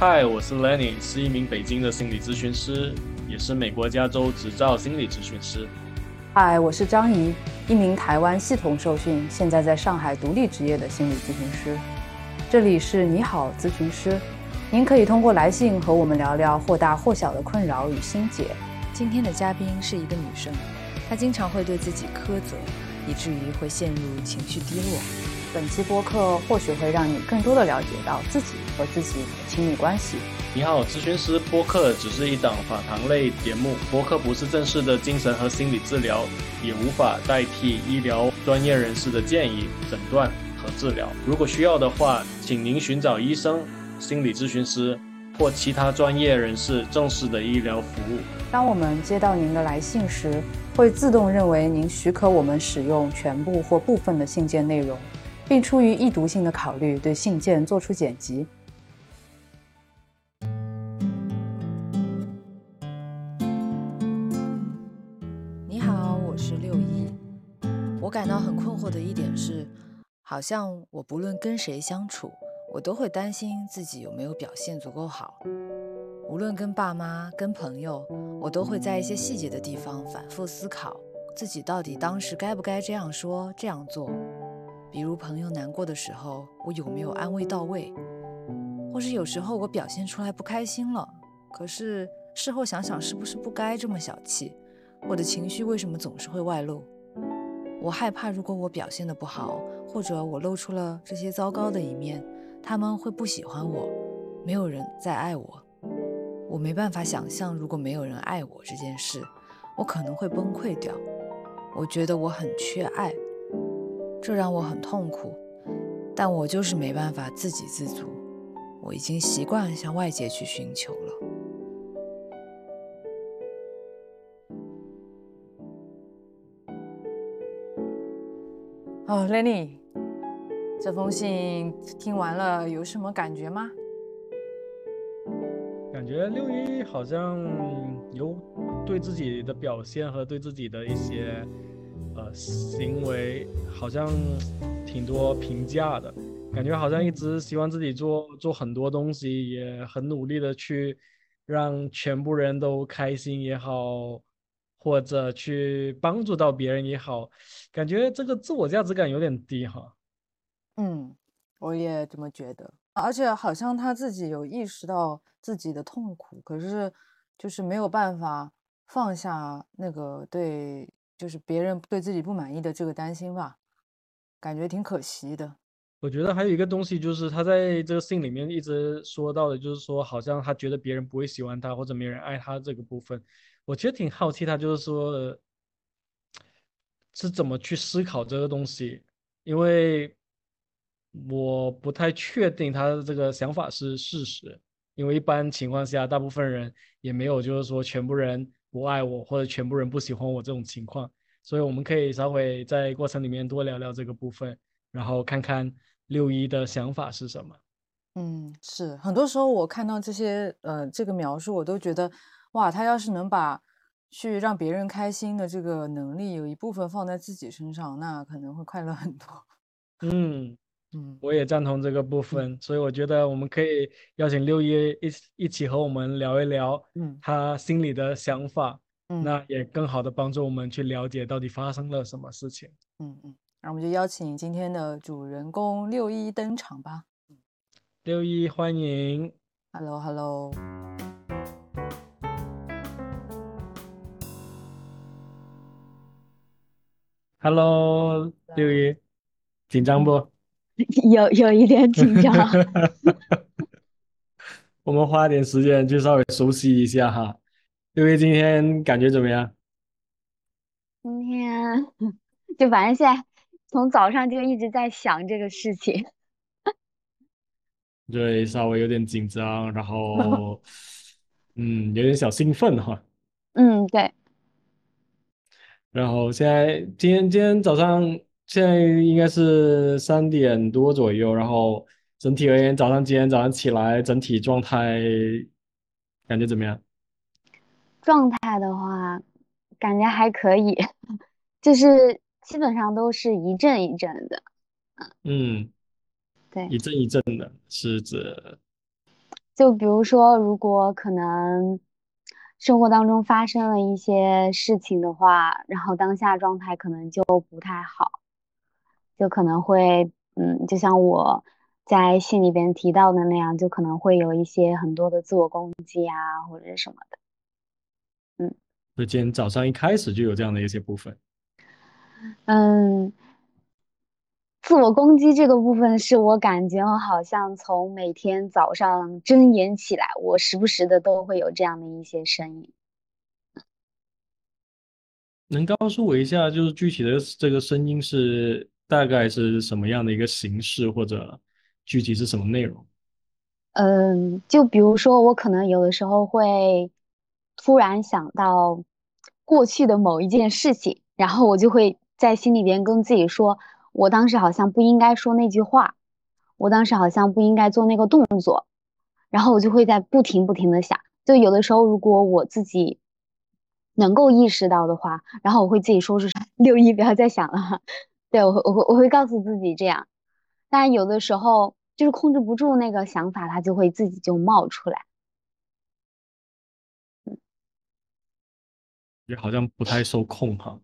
嗨，我是 Lenny，是一名北京的心理咨询师，也是美国加州执照心理咨询师。嗨，我是张怡，一名台湾系统受训，现在在上海独立职业的心理咨询师。这里是你好咨询师，您可以通过来信和我们聊聊或大或小的困扰与心结。今天的嘉宾是一个女生，她经常会对自己苛责，以至于会陷入情绪低落。本期播客或许会让你更多的了解到自己和自己的亲密关系。你好，咨询师播客只是一档访谈类节目，播客不是正式的精神和心理治疗，也无法代替医疗专业人士的建议、诊断和治疗。如果需要的话，请您寻找医生、心理咨询师或其他专业人士正式的医疗服务。当我们接到您的来信时，会自动认为您许可我们使用全部或部分的信件内容。并出于易读性的考虑，对信件做出剪辑。你好，我是六一。我感到很困惑的一点是，好像我不论跟谁相处，我都会担心自己有没有表现足够好。无论跟爸妈、跟朋友，我都会在一些细节的地方反复思考，自己到底当时该不该这样说、这样做。比如朋友难过的时候，我有没有安慰到位？或是有时候我表现出来不开心了，可是事后想想，是不是不该这么小气？我的情绪为什么总是会外露？我害怕，如果我表现的不好，或者我露出了这些糟糕的一面，他们会不喜欢我，没有人再爱我。我没办法想象，如果没有人爱我这件事，我可能会崩溃掉。我觉得我很缺爱。这让我很痛苦，但我就是没办法自给自足。我已经习惯向外界去寻求了。哦，Lenny，这封信听完了有什么感觉吗？感觉六一好像有对自己的表现和对自己的一些。呃，行为好像挺多评价的，感觉好像一直希望自己做做很多东西，也很努力的去让全部人都开心也好，或者去帮助到别人也好，感觉这个自我价值感有点低哈。嗯，我也这么觉得，而且好像他自己有意识到自己的痛苦，可是就是没有办法放下那个对。就是别人对自己不满意的这个担心吧，感觉挺可惜的。我觉得还有一个东西，就是他在这个信里面一直说到的，就是说好像他觉得别人不会喜欢他或者没人爱他这个部分。我其实挺好奇他就是说是怎么去思考这个东西，因为我不太确定他的这个想法是事实，因为一般情况下，大部分人也没有就是说全部人。不爱我或者全部人不喜欢我这种情况，所以我们可以稍微在过程里面多聊聊这个部分，然后看看六一的想法是什么。嗯，是很多时候我看到这些呃这个描述，我都觉得哇，他要是能把去让别人开心的这个能力有一部分放在自己身上，那可能会快乐很多。嗯。嗯，我也赞同这个部分，所以我觉得我们可以邀请六一一一起和我们聊一聊，嗯，他心里的想法，嗯，那也更好的帮助我们去了解到底发生了什么事情。嗯嗯，那我们就邀请今天的主人公六一登场吧。六一，欢迎。Hello Hello。Hello，六一，紧张不？有有一点紧张，我们花点时间去稍微熟悉一下哈。六一今天感觉怎么样？今天就反正现在从早上就一直在想这个事情，对，稍微有点紧张，然后嗯，有点小兴奋哈。嗯，对。然后现在今天今天早上。现在应该是三点多左右，然后整体而言，早上今天早上起来，整体状态感觉怎么样？状态的话，感觉还可以，就是基本上都是一阵一阵的。嗯，对，一阵一阵的是指，就比如说，如果可能生活当中发生了一些事情的话，然后当下状态可能就不太好，就可能会，嗯，就像我在信里边提到的那样，就可能会有一些很多的自我攻击啊，或者什么的。嗯，就今天早上一开始就有这样的一些部分。嗯。自我攻击这个部分是我感觉我好像从每天早上睁眼起来，我时不时的都会有这样的一些声音。能告诉我一下，就是具体的这个声音是大概是什么样的一个形式，或者具体是什么内容？嗯，就比如说我可能有的时候会突然想到过去的某一件事情，然后我就会在心里边跟自己说。我当时好像不应该说那句话，我当时好像不应该做那个动作，然后我就会在不停不停的想，就有的时候如果我自己能够意识到的话，然后我会自己说是 六一不要再想了，对我会我会我会告诉自己这样，但有的时候就是控制不住那个想法，它就会自己就冒出来，也好像不太受控哈。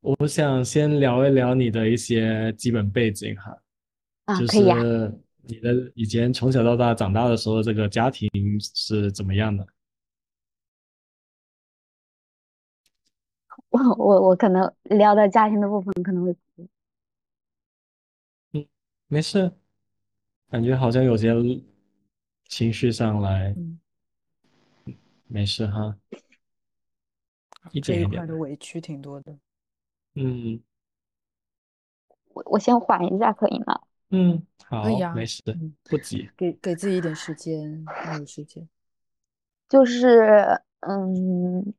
我想先聊一聊你的一些基本背景哈，啊就是你的以前从小到大长大的时候，这个家庭是怎么样的？我我我可能聊到家庭的部分可能会哭。嗯，没事，感觉好像有些情绪上来，没事哈，一点一点的委屈挺多的。嗯，我我先缓一下，可以吗？嗯，好，可以啊，没事，不急，给给自己一点时间，还有时间。就是，嗯，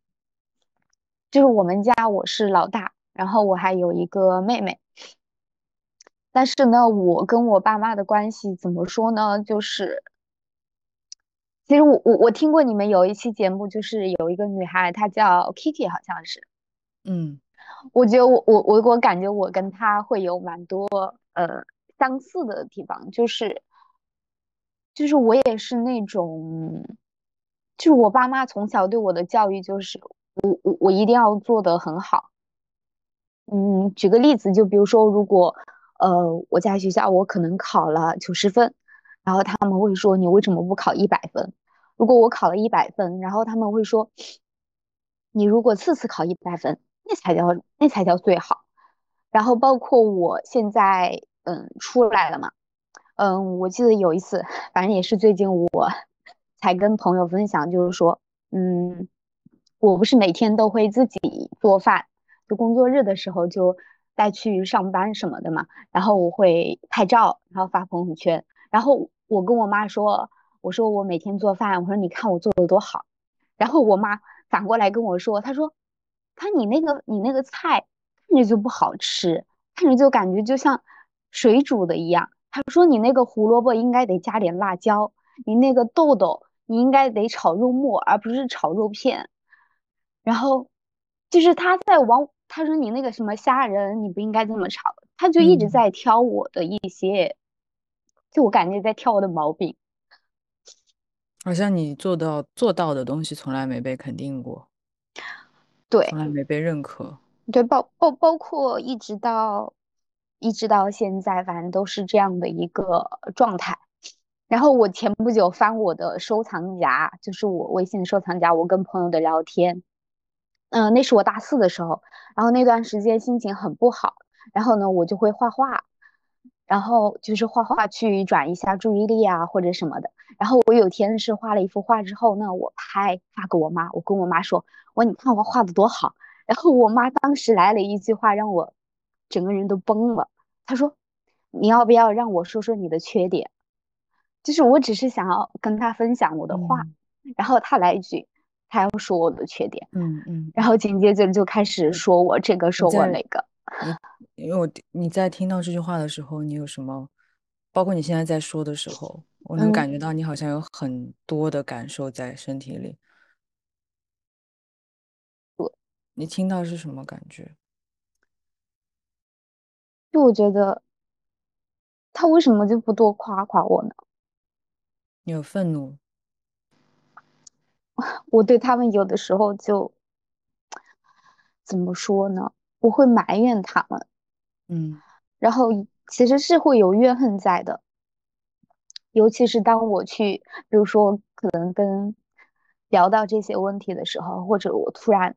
就是我们家我是老大，然后我还有一个妹妹。但是呢，我跟我爸妈的关系怎么说呢？就是，其实我我我听过你们有一期节目，就是有一个女孩，她叫 Kiki，好像是，嗯。我觉得我我我我感觉我跟她会有蛮多呃相似的地方，就是就是我也是那种，就是我爸妈从小对我的教育就是我我我一定要做的很好。嗯，举个例子，就比如说如果呃我在学校我可能考了九十分，然后他们会说你为什么不考一百分？如果我考了一百分，然后他们会说你如果次次考一百分。那才叫那才叫最好，然后包括我现在嗯出来了嘛，嗯，我记得有一次，反正也是最近我 才跟朋友分享，就是说，嗯，我不是每天都会自己做饭，就工作日的时候就带去上班什么的嘛，然后我会拍照，然后发朋友圈，然后我跟我妈说，我说我每天做饭，我说你看我做的多好，然后我妈反过来跟我说，她说。看你那个，你那个菜看着就不好吃，看着就感觉就像水煮的一样。他说你那个胡萝卜应该得加点辣椒，你那个豆豆你应该得炒肉末，而不是炒肉片。然后就是他在往他说你那个什么虾仁你不应该这么炒，他就一直在挑我的一些，就我感觉在挑我的毛病。好像你做到做到的东西从来没被肯定过。对，从来没被认可。对，包包包括一直到一直到现在，反正都是这样的一个状态。然后我前不久翻我的收藏夹，就是我微信的收藏夹，我跟朋友的聊天。嗯，那是我大四的时候，然后那段时间心情很不好，然后呢，我就会画画。然后就是画画去转移一下注意力啊，或者什么的。然后我有天是画了一幅画之后，那我拍发给我妈，我跟我妈说：“我你看我画的多好。”然后我妈当时来了一句话，让我整个人都崩了。她说：“你要不要让我说说你的缺点？”就是我只是想要跟她分享我的画，然后她来一句，她要说我的缺点，嗯嗯，然后紧接着就开始说我这个说我那个。因为我你在听到这句话的时候，你有什么？包括你现在在说的时候，我能感觉到你好像有很多的感受在身体里。你听到是什么感觉？就我觉得，他为什么就不多夸夸我呢？你有愤怒？我对他们有的时候就怎么说呢？我会埋怨他们，嗯然后其实是会有怨恨在的。尤其是当我去，比如说可能跟聊到这些问题的时候，或者我突然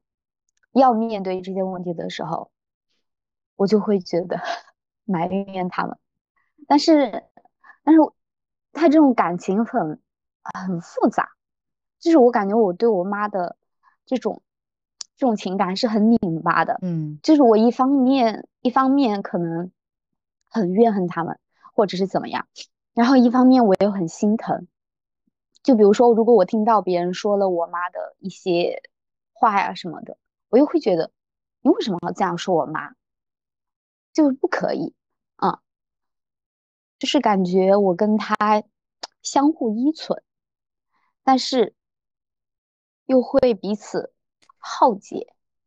要面对这些问题的时候，我就会觉得 埋怨他们。但是，但是他这种感情很很复杂，就是我感觉我对我妈的这种这种情感是很拧巴的。嗯就是我一方面一方面可能很怨恨他们，或者是怎么样，然后一方面我又很心疼。就比如说，如果我听到别人说了我妈的一些话呀什么的，我又会觉得，你为什么要这样说我妈？就是不可以，嗯，就是感觉我跟她相互依存，但是又会彼此耗竭。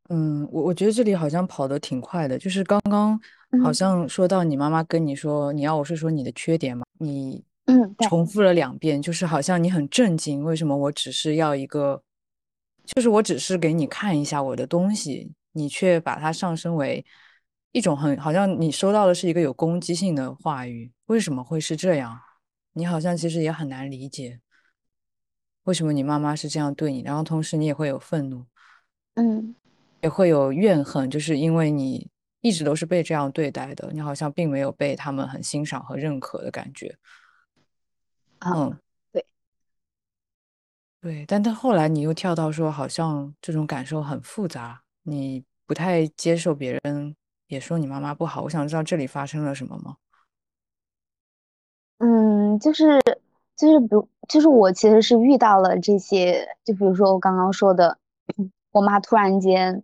嗯，我我觉得这里好像跑得挺快的，就是刚刚好嗯像说到你妈妈跟你说你要我是说你的缺点嘛，你重复了两遍，就是好像你很震惊，为什么我只是要一个，就是我只是给你看一下我的东西，你却把它上升为一种很好像你收到的是一个有攻击性的话语，为什么会是这样？你好像其实也很难理解，为什么你妈妈是这样对你，然后同时你也会有愤怒。嗯也会有怨恨，就是因为你一直都是被这样对待的，你好像并没有被他们很欣赏和认可的感觉。啊，嗯，对，对，但但后来你又跳到说，好像这种感受很复杂，你不太接受别人也说你妈妈不好。我想知道这里发生了什么吗？嗯，就是就是比如就是我其实是遇到了这些，就比如说我刚刚说的，我妈突然间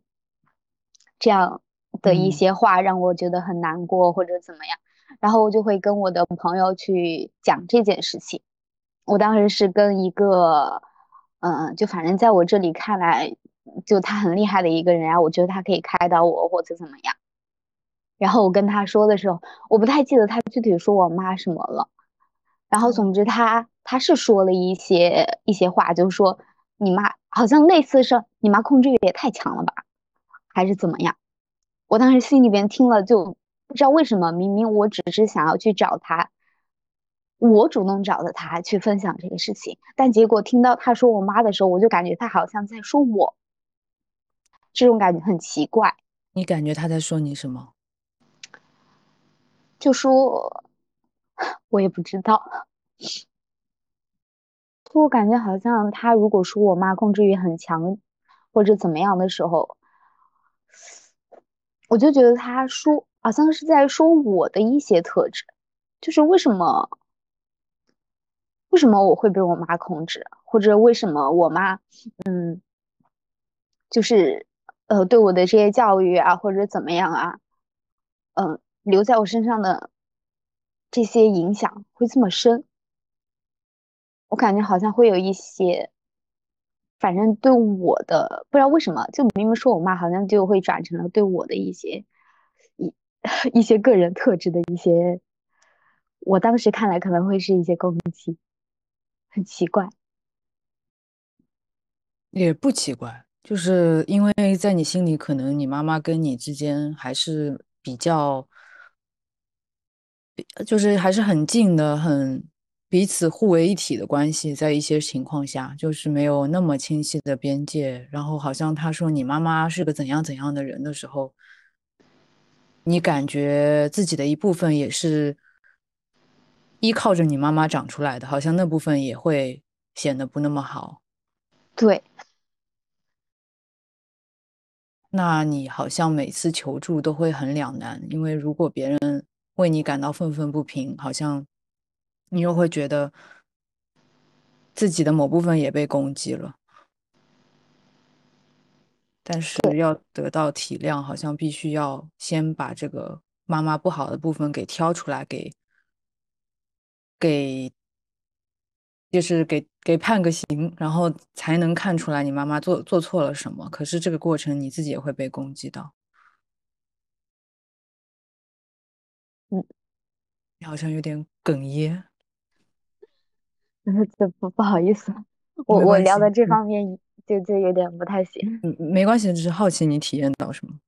这样的一嗯些话让我觉得很难过或者怎么样，然后我就会跟我的朋友去讲这件事情。我当时是跟一个，嗯、就反正在我这里看来，就他很厉害的一个人啊，我觉得他可以开导我或者怎么样。然后我跟他说的时候，我不太记得他具体说我妈什么了。然后总之他他是说了一些一些话，就是说你妈好像类似是你妈控制欲也太强了吧，还是怎么样？我当时心里边听了就不知道为什么，明明我只是想要去找他，我主动找的他去分享这个事情，但结果听到他说我妈的时候，我就感觉他好像在说我，这种感觉很奇怪，你感觉他在说你什么？就说我也不知道。就我感觉好像他如果说我妈控制欲很强，或者怎么样的时候，我就觉得他说好像是在说我的一些特质，就是为什么为什么我会被我妈控制，或者为什么我妈嗯，就是呃对我的这些教育啊，或者怎么样啊，嗯、留在我身上的这些影响会这么深。我感觉好像会有一些，反正对我的不知道为什么，就明明说我妈，好像就会转成了对我的一些一 一些个人特质的一些，我当时看来可能会是一些攻击，很奇怪。也不奇怪，就是因为在你心里，可能你妈妈跟你之间还是比较，就是还是很近的，很彼此互为一体的关系，在一些情况下，就是没有那么清晰的边界。然后好像他说你妈妈是个怎样怎样的人的时候，你感觉自己的一部分也是依靠着你妈妈长出来的，好像那部分也会显得不那么好。对，那你好像每次求助都会很两难，因为如果别人为你感到愤愤不平，好像你又会觉得自己的某部分也被攻击了。但是要得到体谅，好像必须要先把这个妈妈不好的部分给挑出来，给给就是给给判个刑，然后才能看出来你妈妈做做错了什么。可是这个过程你自己也会被攻击到。嗯，你好像有点哽咽。这不不好意思，我我聊的这嗯方面就就有点不太行。嗯，没关系，只是好奇你体验到什么。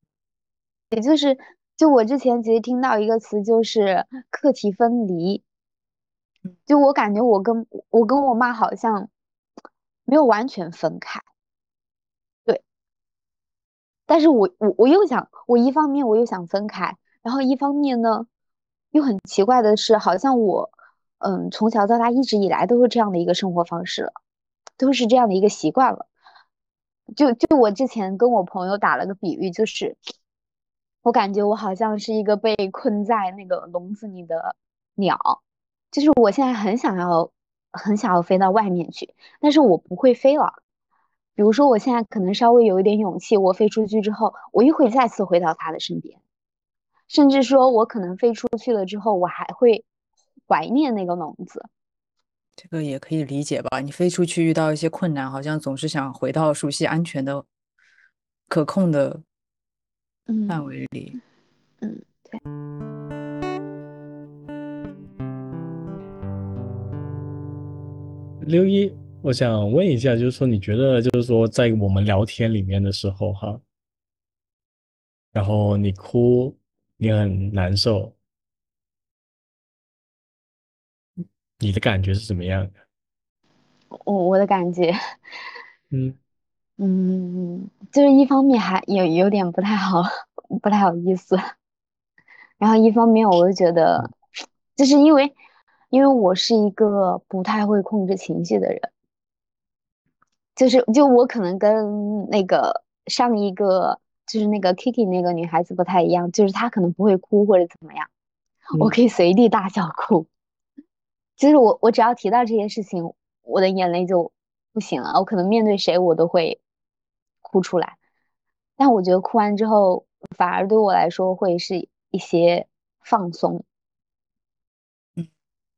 也就是，就我之前其实听到一个词，就是课题分离。就我感觉我跟我跟我妈好像没有完全分开，对。但是我我我又想，我一方面我又想分开，然后一方面呢，又很奇怪的是，好像我嗯从小到大一直以来都是这样的一个生活方式了，都是这样的一个习惯了。就就我之前跟我朋友打了个比喻，就是我感觉我好像是一个被困在那个笼子里的鸟，就是我现在很想要很想要飞到外面去，但是我不会飞了。比如说我现在可能稍微有一点勇气，我飞出去之后，我又会再次回到他的身边，甚至说我可能飞出去了之后，我还会怀念那个笼子。这个也可以理解吧？你飞出去遇到一些困难，好像总是想回到熟悉、安全的、可控的嗯范围里。嗯，对。六一，我想问一下，就是说，你觉得就是说，在我们聊天里面的时候，哈，然后你哭，你很难受，你的感觉是怎么样的？我我的感觉，嗯。嗯，就是一方面还有有点不太好，不太好意思，然后一方面我就觉得，就是因为因为我是一个不太会控制情绪的人，就是就我可能跟那个上一个就是那个 Kiki 那个女孩子不太一样，就是她可能不会哭或者怎么样，我嗯。可以随地大小哭，就是我我只要提到这些事情，我的眼泪就不行了，我可能面对谁我都会哭出来，但我觉得哭完之后，反而对我来说会是一些放松。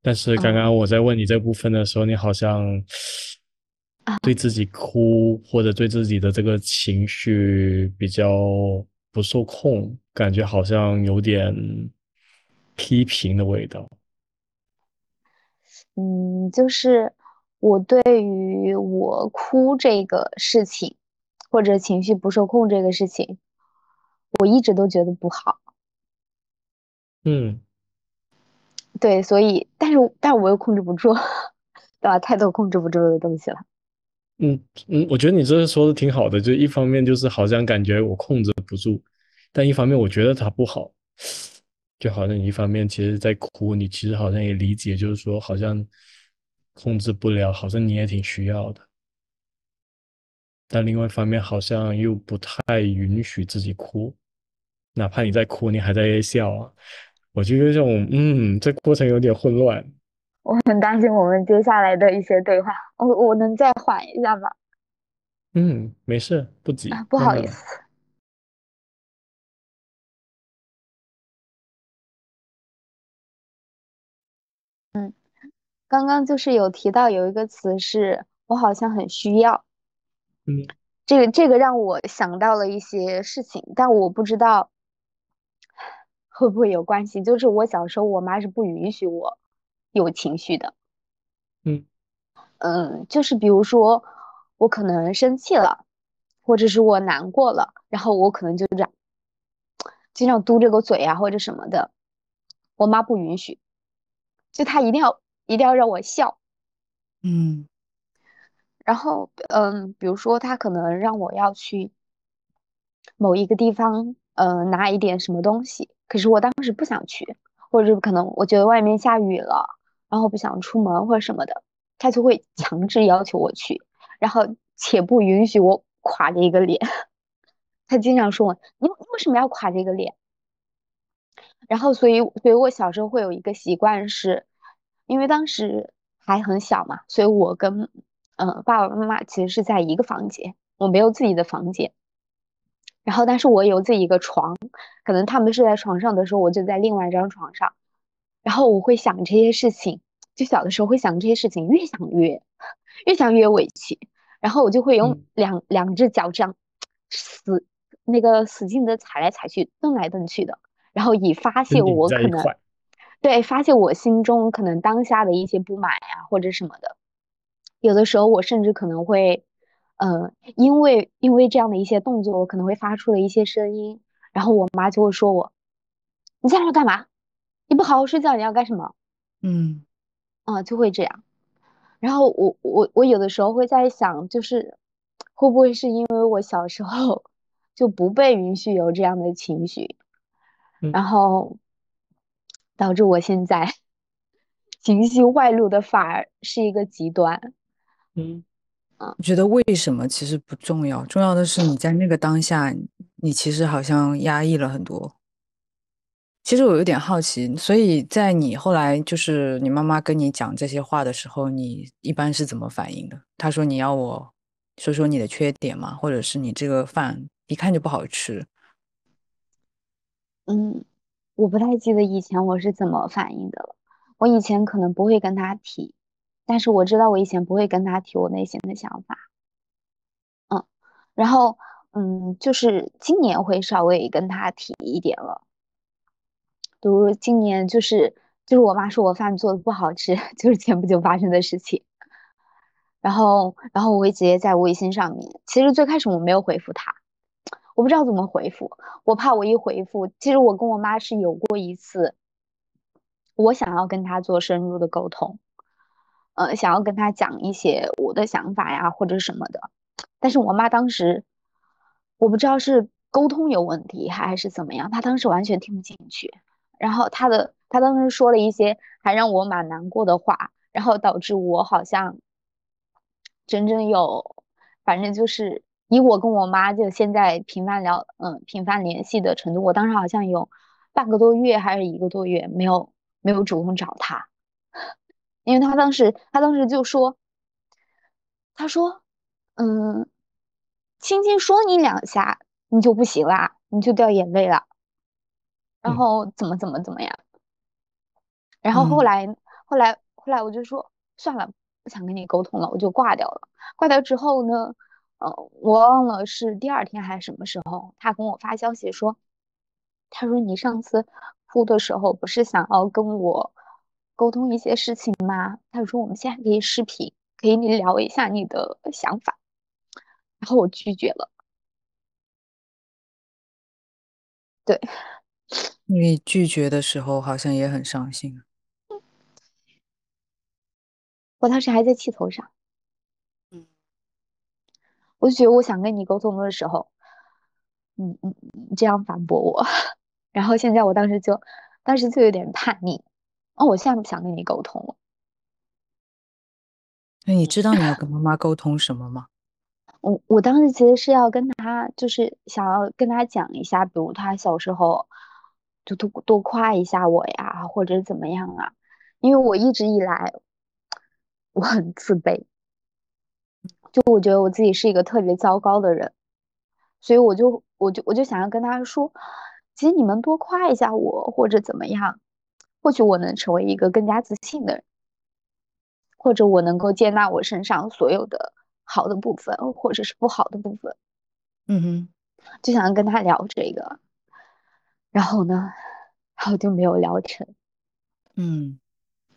但是刚刚我在问你这部分的时候，你好像对自己哭或者对自己的这个情绪比较不受控，感觉好像有点批评的味道。嗯，就是我对于我哭这个事情，或者情绪不受控这个事情，我一直都觉得不好。嗯，对，所以，但是，但是我又控制不住，对吧？太多控制不住的东西了。嗯嗯，我觉得你这个说的挺好的，就一方面就是好像感觉我控制不住，但一方面我觉得它不好，就好像你一方面其实在哭，你其实好像也理解，就是说好像控制不了，好像你也挺需要的，但另外一方面好像又不太允许自己哭，哪怕你在哭，你还在笑啊，我就有这种嗯，这过程有点混乱。我很担心我们接下来的一些对话，我我能再缓一下吗？嗯，没事，不急，啊，不。好意思。嗯，刚刚就是有提到有一个词是我好像很需要，嗯这个这个让我想到了一些事情，但我不知道会不会有关系。就是我小时候，我妈是不允许我有情绪的。嗯嗯，就是比如说我可能生气了，或者是我难过了，然后我可能就这样经常嘟着个嘴啊或者什么的，我妈不允许，就她一定要一定要让我笑。嗯然后，嗯，比如说她可能让我要去某一个地方，呃，拿一点什么东西，可是我当时不想去，或者是可能我觉得外面下雨了，然后不想出门或者什么的，他就会强制要求我去，然后且不允许我垮着一个脸。他经常说我，你你为什么要垮着一个脸？然后，所以，所以我小时候会有一个习惯是，因为当时还很小嘛，所以我跟嗯、呃爸爸妈妈其实是在一个房间，我没有自己的房间。然后，但是我有自己一个床，可能他们睡在床上的时候，我就在另外一张床上。然后我会想这些事情，就小的时候会想这些事情，越想越越想越委屈，然后我就会用嗯两两只脚这样死那个使劲的踩来踩去，蹬来蹬去的，然后以发泄我可能。对发泄我心中可能当下的一些不满呀、或者什么的。有的时候我甚至可能会，呃，因为因为这样的一些动作，我可能会发出了一些声音，然后我妈就会说我，你在这干嘛？你不好好睡觉，你要干什么？嗯，啊，就会这样。然后我我我有的时候会在想，就是会不会是因为我小时候就不被允许有这样的情绪，然后导致我现在情绪外露的反而是一个极端。嗯，我觉得为什么其实不重要，重要的是你在那个当下，你其实好像压抑了很多。其实我有点好奇，所以在你后来就是你妈妈跟你讲这些话的时候，你一般是怎么反应的？她说你要我说说你的缺点吗？或者是你这个饭一看就不好吃？嗯，我不太记得以前我是怎么反应的了。我以前可能不会跟他提，但是我知道我以前不会跟他提我内心的想法。嗯，然后嗯，就是今年会稍微跟他提一点了。比如今年就是就是我妈说我饭做的不好吃，就是前不久发生的事情。然后然后我会直接在微信上面，其实最开始我没有回复她，我不知道怎么回复，我怕我一回复，其实我跟我妈是有过一次，我想要跟他做深入的沟通，呃，想要跟他讲一些我的想法呀或者什么的，但是我妈当时我不知道是沟通有问题还是怎么样，她当时完全听不进去。然后他的他当时说了一些还让我蛮难过的话，然后导致我好像整整有，反正就是以我跟我妈就现在频繁聊嗯频繁联系的程度，我当时好像有半个多月还是一个多月没有没有主动找他，因为他当时他当时就说，他说嗯，轻轻说你两下你就不行啦，你就掉眼泪了。然后怎么怎么怎么样？然后后来后来后来我就说算了，不想跟你沟通了，我就挂掉了。挂掉之后呢，呃，我忘了是第二天还是什么时候，他跟我发消息说，他说你上次哭的时候不是想要跟我沟通一些事情吗？他说我们现在可以视频，可以你聊一下你的想法。然后我拒绝了。对。你拒绝的时候好像也很伤心。我当时还在气头上，嗯，我就觉得我想跟你沟通的时候，嗯嗯，这样反驳我，然后现在我当时就，当时就有点叛逆，哦，我现在不想跟你沟通了。那你知道你要跟妈妈沟通什么吗？我我当时其实是要跟他，就是想要跟他讲一下，比如他小时候。就多多夸一下我呀，或者怎么样啊？因为我一直以来我很自卑，就我觉得我自己是一个特别糟糕的人，所以我就我就我就想要跟他说，其实你们多夸一下我或者怎么样，或许我能成为一个更加自信的人，或者我能够接纳我身上所有的好的部分，或者是不好的部分。嗯哼，就想要跟他聊这个。然后呢，然后就没有聊成。嗯，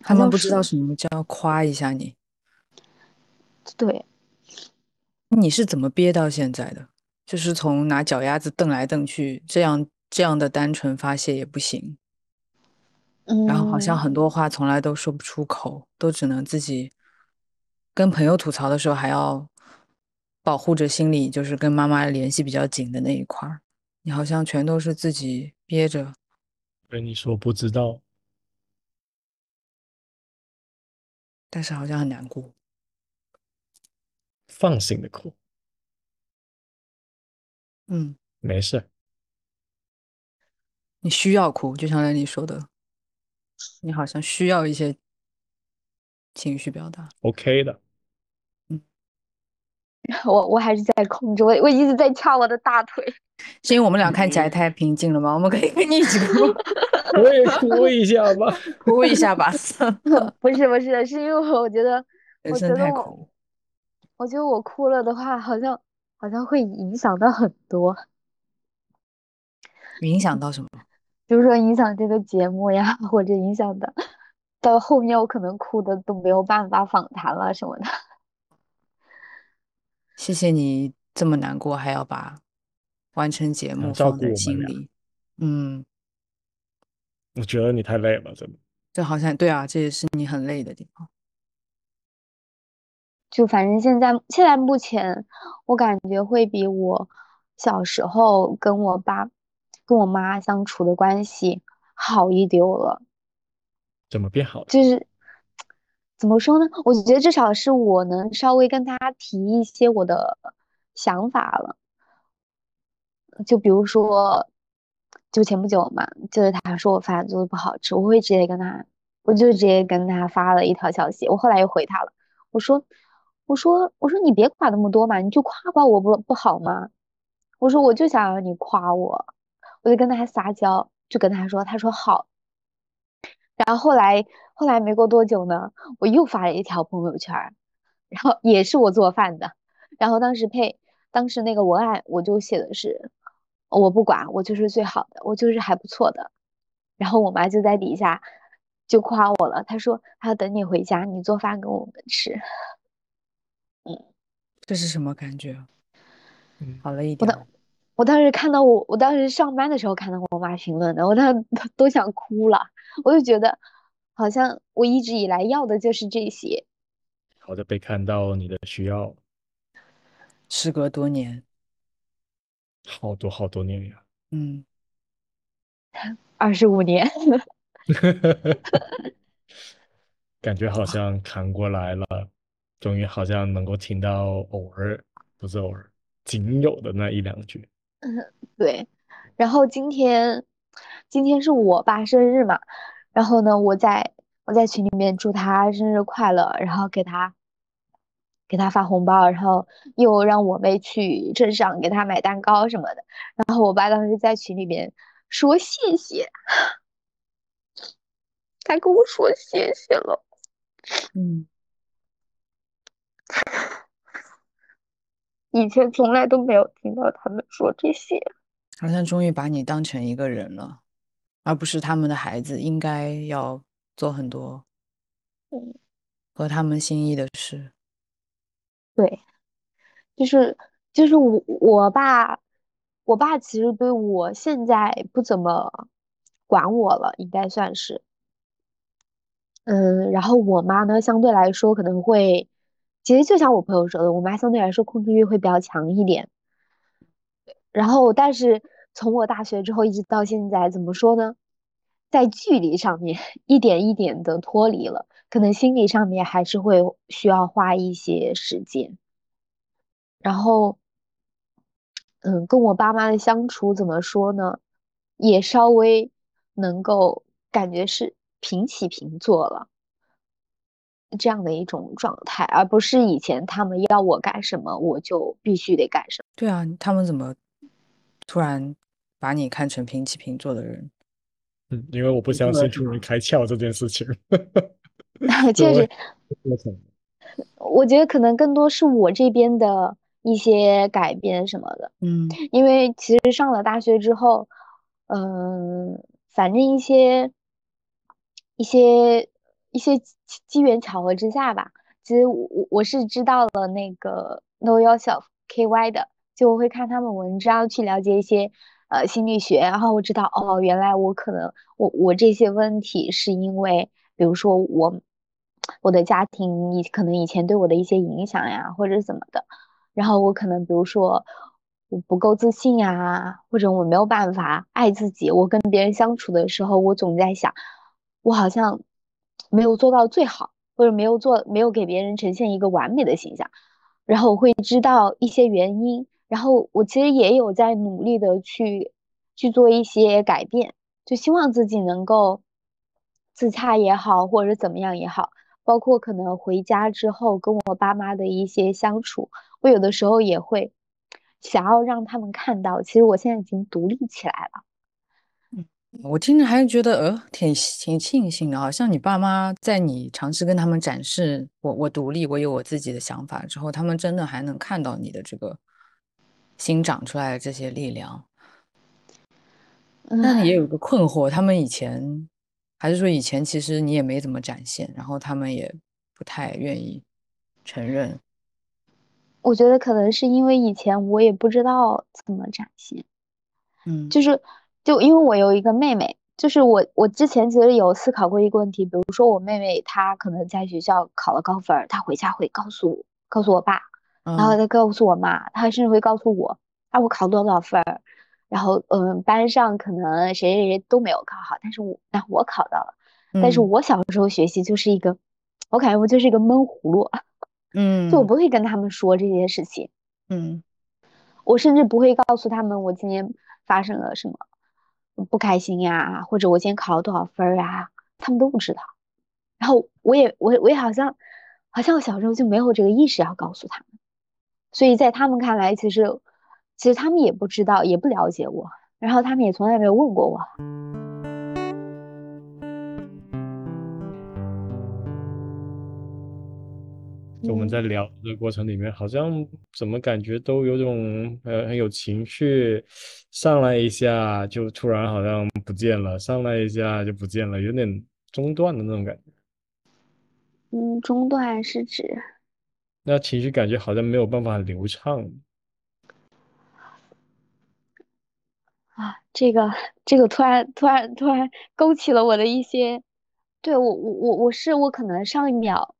他们不知道什么叫夸一下你。对。你是怎么憋到现在的？就是从拿脚丫子蹬来蹬去，这样这样的单纯发泄也不行。嗯。然后好像很多话从来都说不出口，都只能自己跟朋友吐槽的时候，还要保护着心里就是跟妈妈联系比较紧的那一块儿。你好像全都是自己憋着，跟你说不知道，但是好像很难过，放心的哭，嗯，没事，你需要哭，就像你说的，你好像需要一些情绪表达，OK 的。我我还是在控制，我我一直在掐我的大腿。是因为我们俩看起来太平静了吗？我们可以跟你一起哭，我也哭一下吧，哭一下吧。不是不是，是因为我觉得，我觉得我。我觉得我哭了的话，好像好像会影响到很多。影响到什么？比如说影响这个节目呀，或者影响的到后面，我可能哭的都没有办法访谈了什么的。谢谢你这么难过，还要把完成节目放在心里。嗯，我觉得你太累了，真的。这好像对啊，这也是你很累的地方。就反正现在现在目前，我感觉会比我小时候跟我爸、跟我妈相处的关系好一丢了。怎么变好了？就是怎么说呢？我觉得至少是我能稍微跟他提一些我的想法了。就比如说，就前不久嘛，就是他说我饭做的不好吃，我会直接跟他，我就直接跟他发了一条消息。我后来又回他了，我说。我说我说你别夸那么多嘛，你就夸夸我不不好吗？我说我就想让你夸我，我就跟他撒娇，就跟他说，他说好。然后后来后来没过多久呢，我又发了一条朋友圈，然后也是我做饭的，然后当时配当时那个文案我就写的是我不管，我就是最好的，我就是还不错的。然后我妈就在底下就夸我了，她说她要等你回家，你做饭给我们吃。嗯，这是什么感觉？嗯，好了一点。我当，我当时看到我，我当时上班的时候看到我妈评论的，我当时 都想哭了。我就觉得，好像我一直以来要的就是这些。好的，被看到你的需要。时隔多年，好多好多年呀。嗯，二十五年。感觉好像扛过来了。终于好像能够听到偶尔，不是偶尔，仅有的那一两句。嗯，对。然后今天，今天是我爸生日嘛，然后呢，我在我在群里面祝他生日快乐，然后给他给他发红包，然后又让我妹去镇上给他买蛋糕什么的。然后我爸当时在群里面说谢谢，他跟我说谢谢了。嗯。以前从来都没有听到他们说这些，好像终于把你当成一个人了，而不是他们的孩子，应该要做很多，嗯，和他们心意的事。对，就是就是我我爸，我爸其实对我现在不怎么管我了，应该算是，嗯，然后我妈呢，相对来说可能会。其实就像我朋友说的，我妈相对来说控制欲会比较强一点。然后，但是从我大学之后一直到现在，怎么说呢？在距离上面 一点一点的脱离了，可能心理上面还是会需要花一些时间。然后，嗯，跟我爸妈的相处怎么说呢？也稍微能够感觉是平起平坐了。这样的一种状态，而不是以前他们要我干什么，我就必须得干什么。对啊，他们怎么突然把你看成平起平坐的人？嗯，因为我不相信突然开窍这件事情。确实，我觉得可能更多是我这边的一些改变什么的。嗯，因为其实上了大学之后，嗯，反正一些一些。一些机缘巧合之下吧，其实我我是知道了那个 Know Yourself KY 的，就我会看他们文章去了解一些呃心理学，然后我知道哦，原来我可能我我这些问题是因为，比如说我我的家庭以可能以前对我的一些影响呀，或者怎么的，然后我可能比如说我不够自信呀，或者我没有办法爱自己，我跟别人相处的时候，我总在想，我好像。没有做到最好，或者没有做，没有给别人呈现一个完美的形象，然后我会知道一些原因，然后我其实也有在努力的去去做一些改变，就希望自己能够自洽也好，或者怎么样也好，包括可能回家之后跟我爸妈的一些相处，我有的时候也会想要让他们看到，其实我现在已经独立起来了。我听着还是觉得，呃，挺挺庆幸的，好像你爸妈在你尝试跟他们展示我我独立，我有我自己的想法之后，他们真的还能看到你的这个新长出来的这些力量。那你也有个困惑，他们以前还是说以前其实你也没怎么展现，然后他们也不太愿意承认。我觉得可能是因为以前我也不知道怎么展现，嗯，就是就因为我有一个妹妹，就是我我之前其实有思考过一个问题，比如说我妹妹她可能在学校考了高分，她回家会告诉告诉我爸，然后他告诉我妈，他甚至会告诉我，啊我考多少分儿，然后嗯班上可能谁谁谁都没有考好，但是我那我考到了，但是嗯。我小时候学习就是一个，我感觉我就是一个闷葫芦，嗯 就我不会跟他们说这些事情。嗯。我甚至不会告诉他们我今天发生了什么不开心呀，或者我今天考了多少分儿啊，他们都不知道。然后我也我我也好像好像我小时候就没有这个意识要告诉他们，所以在他们看来，其实其实他们也不知道，也不了解我，然后他们也从来没有问过我。就我们在嗯聊的过程里面，好像怎么感觉都有种呃很有情绪，上来一下就突然好像不见了，上来一下就不见了，有点中断的那种感觉。嗯，中断是指那情绪感觉好像没有办法流畅。啊，这个这个突然突然突然勾起了我的一些，对我我我我是我可能上一秒，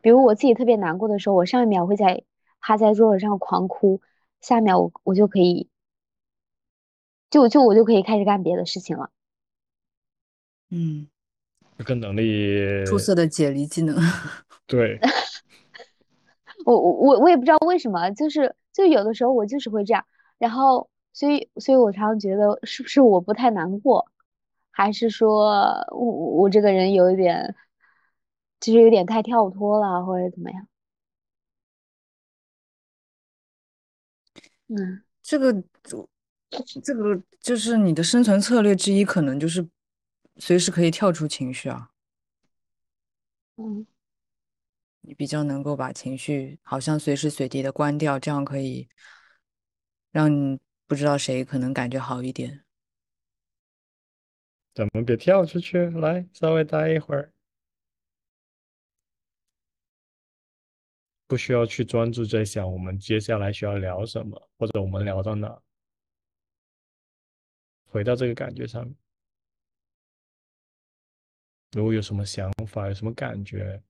比如我自己特别难过的时候，我上一秒会在趴在桌子上狂哭，下一秒我我就可以，就就我就可以开始干别的事情了。嗯，这个能力，出色的解离技能。对，我我我我也不知道为什么，就是就有的时候我就是会这样，然后所以所以我常常觉得是不是我不太难过，还是说我我这个人有一点，就是有点太跳脱了，或者怎么样？嗯这个这个就是你的生存策略之一，可能就是随时可以跳出情绪啊。嗯你比较能够把情绪好像随时随地的关掉，这样可以让你不知道谁可能感觉好一点。咱们别跳出去，来稍微待一会儿，不需要去专注在想我们接下来需要聊什么，或者我们聊到哪，回到这个感觉上面。如果有什么想法，有什么感觉，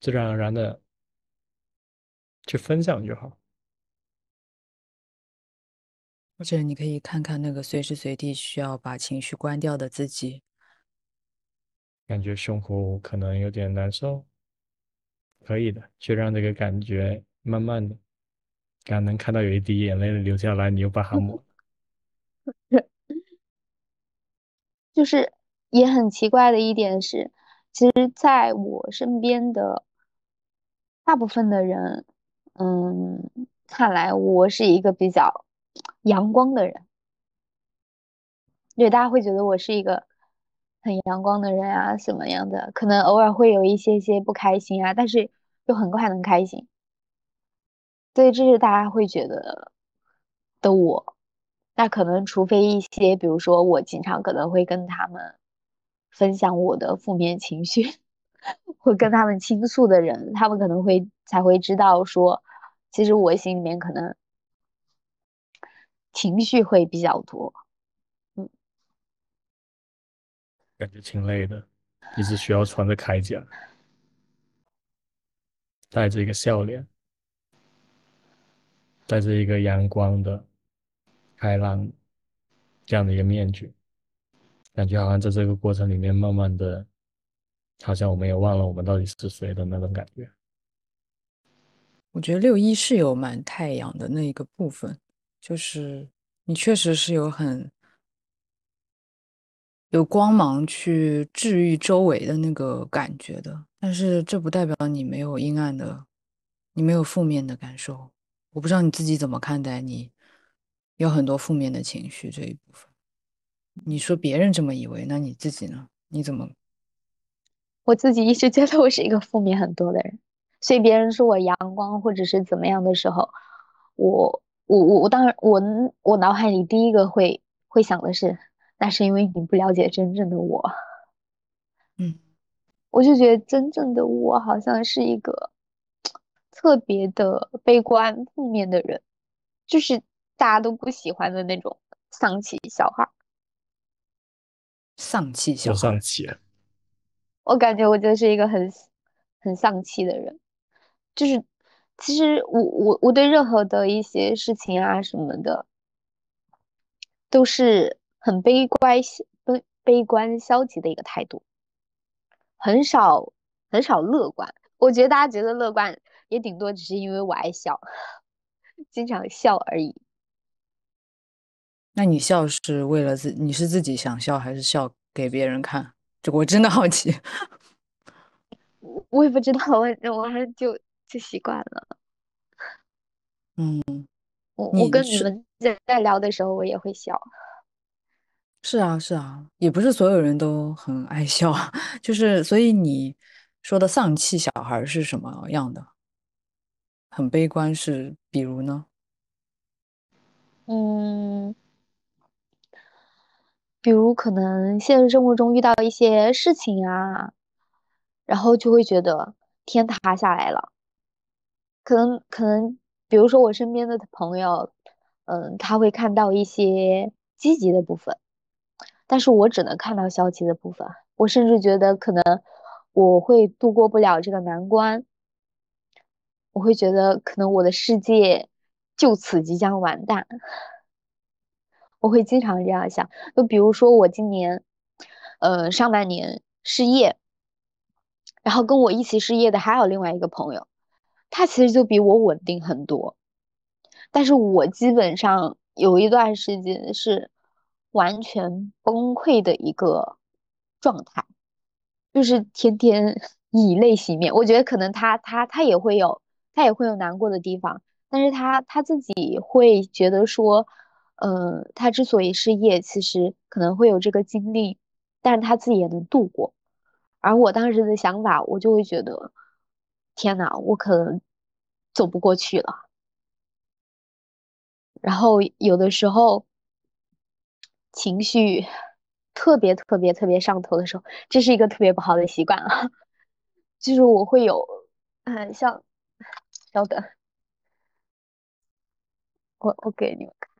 自然而然的去分享就好。或者你可以看看那个随时随地需要把情绪关掉的自己，感觉胸口可能有点难受，可以的，就让这个感觉慢慢的，刚刚能看到有一滴眼泪流下来，你又把它抹了。就是也很奇怪的一点是，其实在我身边的大部分的人，嗯，看来我是一个比较阳光的人，对，大家会觉得我是一个很阳光的人啊，什么样的，可能偶尔会有一些些不开心啊，但是又很快能开心，所以这是大家会觉得的我。那可能除非一些，比如说我经常可能会跟他们分享我的负面情绪，会跟他们倾诉的人，他们可能会才会知道说，其实我心里面可能情绪会比较多。嗯感觉挺累的，一直需要穿着铠甲，带着一个笑脸，带着一个阳光的、开朗这样的一个面具，感觉好像在这个过程里面，慢慢的，好像我们也忘了我们到底是谁的那种感觉。我觉得六一是有蛮太阳的那一个部分，就是你确实是有很有光芒去治愈周围的那个感觉的，但是这不代表你没有阴暗的，你没有负面的感受。我不知道你自己怎么看待你有很多负面的情绪这一部分。你说别人这么以为，那你自己呢？你怎么？我自己一直觉得我是一个负面很多的人，所以别人说我阳光或者是怎么样的时候，我我我我当然我我脑海里第一个会会想的是，那是因为你不了解真正的我。嗯，我就觉得真正的我好像是一个特别的悲观负面的人，就是大家都不喜欢的那种丧气小孩。丧气小就孩，上气了。我感觉我就是一个很很丧气的人，就是其实我我我对任何的一些事情啊什么的，都是很悲观悲悲观消极的一个态度，很少很少乐观。我觉得大家觉得乐观，也顶多只是因为我爱笑，经常笑而已。那你笑是为了自，你是自己想笑还是笑给别人看？这我真的好奇。我我也不知道，我我还就就习惯了。嗯，我我跟你们在在聊的时候，我也会笑。是啊，是啊，也不是所有人都很爱笑啊，就是所以你说的丧气小孩儿是什么样的？很悲观是比如呢？嗯，比如可能现实生活中遇到一些事情啊，然后就会觉得天塌下来了。可能可能，比如说我身边的朋友，嗯，他会看到一些积极的部分，但是我只能看到消极的部分。我甚至觉得可能我会度过不了这个难关，我会觉得可能我的世界就此即将完蛋。我会经常这样想。就比如说我今年，呃，上半年失业，然后跟我一起失业的还有另外一个朋友，他其实就比我稳定很多，但是我基本上有一段时间是完全崩溃的一个状态，就是天天 以泪洗面。我觉得可能他他他也会有他也会有难过的地方，但是他他自己会觉得说。呃，他之所以失业，其实可能会有这个经历，但是他自己也能度过。而我当时的想法，我就会觉得，天呐，我可能走不过去了。然后有的时候情绪特别特别特别上头的时候，这是一个特别不好的习惯啊，就是我会有，嗯，像，稍等，我我给你们看。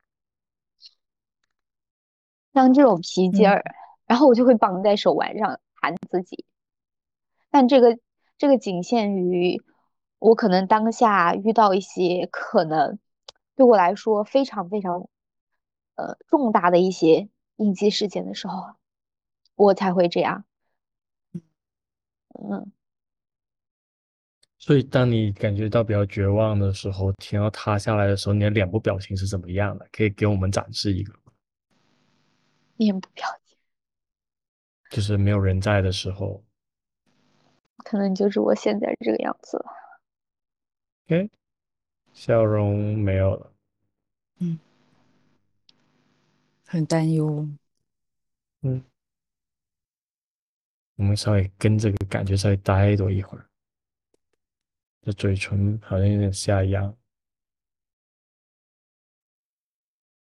像这种皮筋嗯儿，然后我就会绑在手腕上弹自己。但这个这个仅限于我可能当下遇到一些可能对我来说非常非常呃重大的一些应激事件的时候，我才会这样。嗯，所以，当你感觉到比较绝望的时候，天要塌下来的时候，你的脸部表情是怎么样的？可以给我们展示一个吗？面部表情就是没有人在的时候可能就是我现在这个样子了。，OK，笑容没有了。嗯很担忧。嗯，我们稍微跟这个感觉稍微待多一会儿。这嘴唇好像有点下压，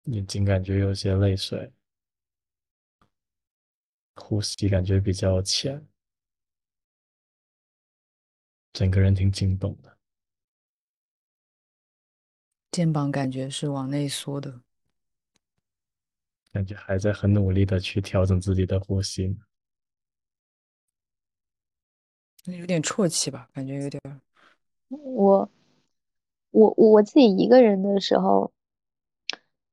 眼睛感觉有些泪水，呼吸感觉比较浅，整个人挺紧绷的。肩膀感觉是往内缩的，感觉还在很努力的去调整自己的呼吸。有点啜泣吧，感觉有点。我我我自己一个人的时候，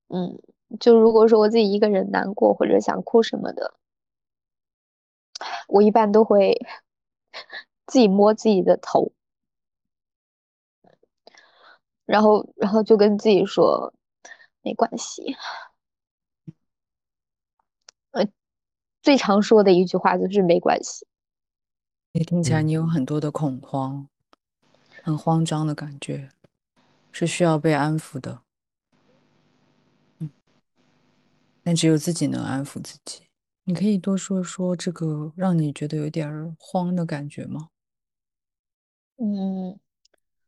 嗯，就如果说我自己一个人难过或者想哭什么的，我一般都会自己摸自己的头，然后然后就跟自己说没关系。呃，最常说的一句话就是没关系。你听起来嗯你有很多的恐慌，很慌张的感觉，是需要被安抚的。嗯，但只有自己能安抚自己。你可以多说说这个让你觉得有点儿慌的感觉吗？嗯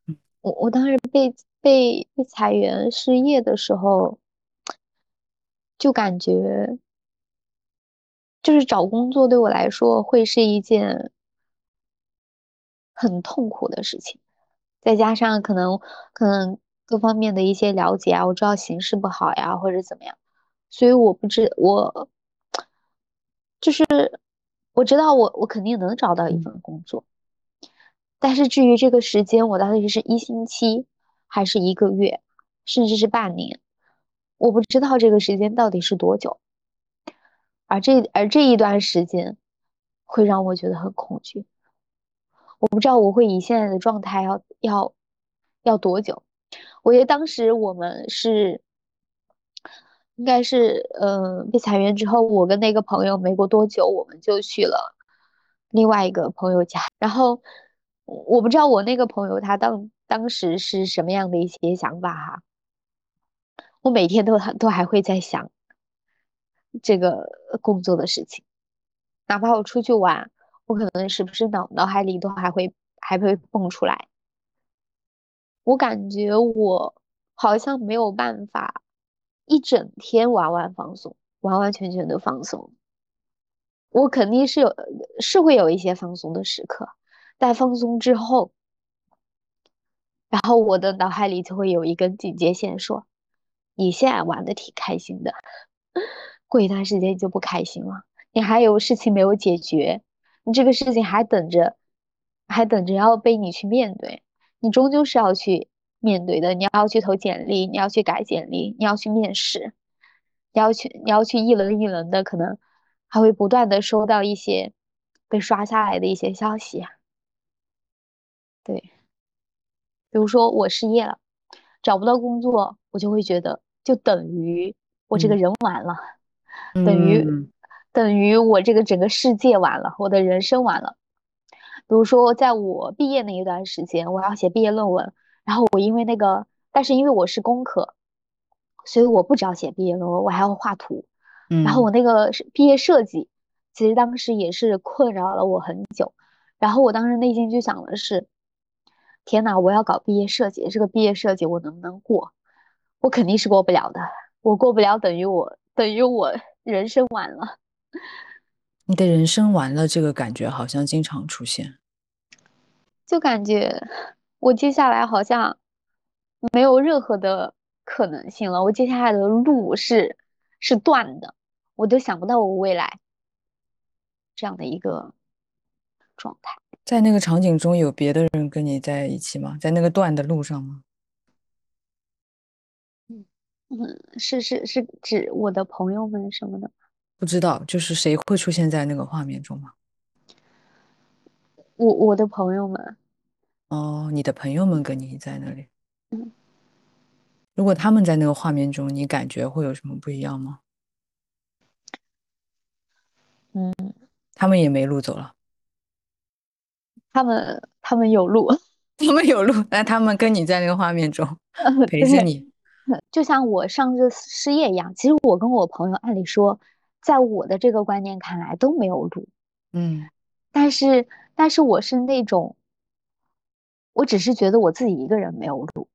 嗯，我我当时被被被裁员失业的时候，就感觉就是找工作对我来说会是一件很痛苦的事情。再加上可能可能各方面的一些了解啊，我知道形势不好呀，或者怎么样，所以我不知我就是我知道我我肯定能找到一份工作，但是至于这个时间，我到底是一星期还是一个月，甚至是半年，我不知道这个时间到底是多久，而这而这一段时间会让我觉得很恐惧。我不知道我会以现在的状态要要要多久。我觉得当时我们是应该是呃被裁员之后，我跟那个朋友没过多久，我们就去了另外一个朋友家。然后我不知道我那个朋友他当当时是什么样的一些想法哈。我每天都都还会在想这个工作的事情，哪怕我出去玩。我可能是不是脑脑海里都还会还会蹦出来？我感觉我好像没有办法一整天完完放松，完完全全的放松。我肯定是有是会有一些放松的时刻，但放松之后，然后我的脑海里就会有一根警戒线，说你现在玩的挺开心的，过一段时间就不开心了，你还有事情没有解决。你这个事情还等着，还等着要被你去面对，你终究是要去面对的。你要去投简历，你要去改简历，你要去面试，你要去，你要去一轮一轮的，可能还会不断的收到一些被刷下来的一些消息。对，比如说我失业了，找不到工作，我就会觉得就等于我这个人完了，等于。等于我这个整个世界完了，我的人生完了。比如说，在我毕业那一段时间，我要写毕业论文，然后我因为那个，但是因为我是工科，所以我不只要写毕业论文，我还要画图。嗯然后我那个毕业设计，其实当时也是困扰了我很久。然后我当时内心就想的是：天呐，我要搞毕业设计，这个毕业设计我能不能过？我肯定是过不了的。我过不了，等于我等于我人生完了。你的人生完了，这个感觉好像经常出现，就感觉我接下来好像没有任何的可能性了。我接下来的路是是断的，我都想不到我未来这样的一个状态。在那个场景中有别的人跟你在一起吗？在那个断的路上吗？嗯嗯，是是是指我的朋友们什么的。不知道，就是谁会出现在那个画面中吗？我我的朋友们。哦，你的朋友们跟你在那里。嗯。如果他们在那个画面中，你感觉会有什么不一样吗？嗯。他们也没路走了。他们他们有路，他们有路，但他们跟你在那个画面中 陪着你，就像我上次失业一样。其实我跟我朋友，按理说。在我的这个观念看来都没有路，嗯，但是但是我是那种，我只是觉得我自己一个人没有路，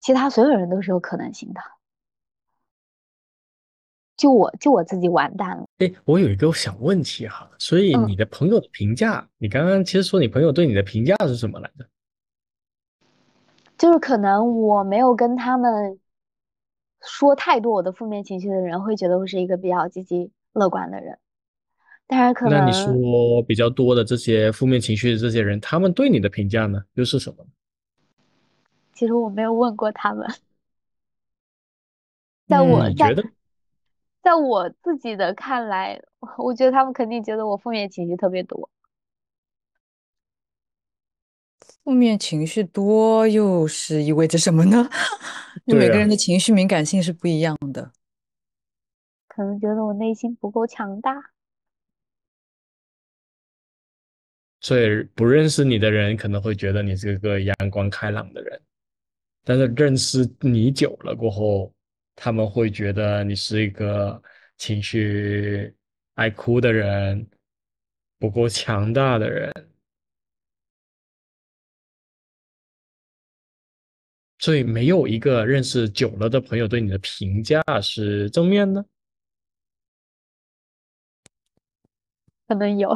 其他所有人都是有可能性的，就我就我自己完蛋了。哎，我有一个小问题哈，所以你的朋友的评价，你刚刚其实说你朋友对你的评价是什么来着？就是可能我没有跟他们。说太多我的负面情绪的人会觉得我是一个比较积极乐观的人，但是可能那你说比较多的这些负面情绪的这些人，他们对你的评价呢又是什么？其实我没有问过他们，在我觉得，在我自己的看来，我觉得他们肯定觉得我负面情绪特别多。负面情绪多又是意味着什么呢？每个人的情绪敏感性是不一样的。可能觉得我内心不够强大。所以不认识你的人可能会觉得你是个阳光开朗的人，但是认识你久了过后，他们会觉得你是一个情绪爱哭的人，不够强大的人。所以没有一个认识久了的朋友对你的评价是正面的，可能有，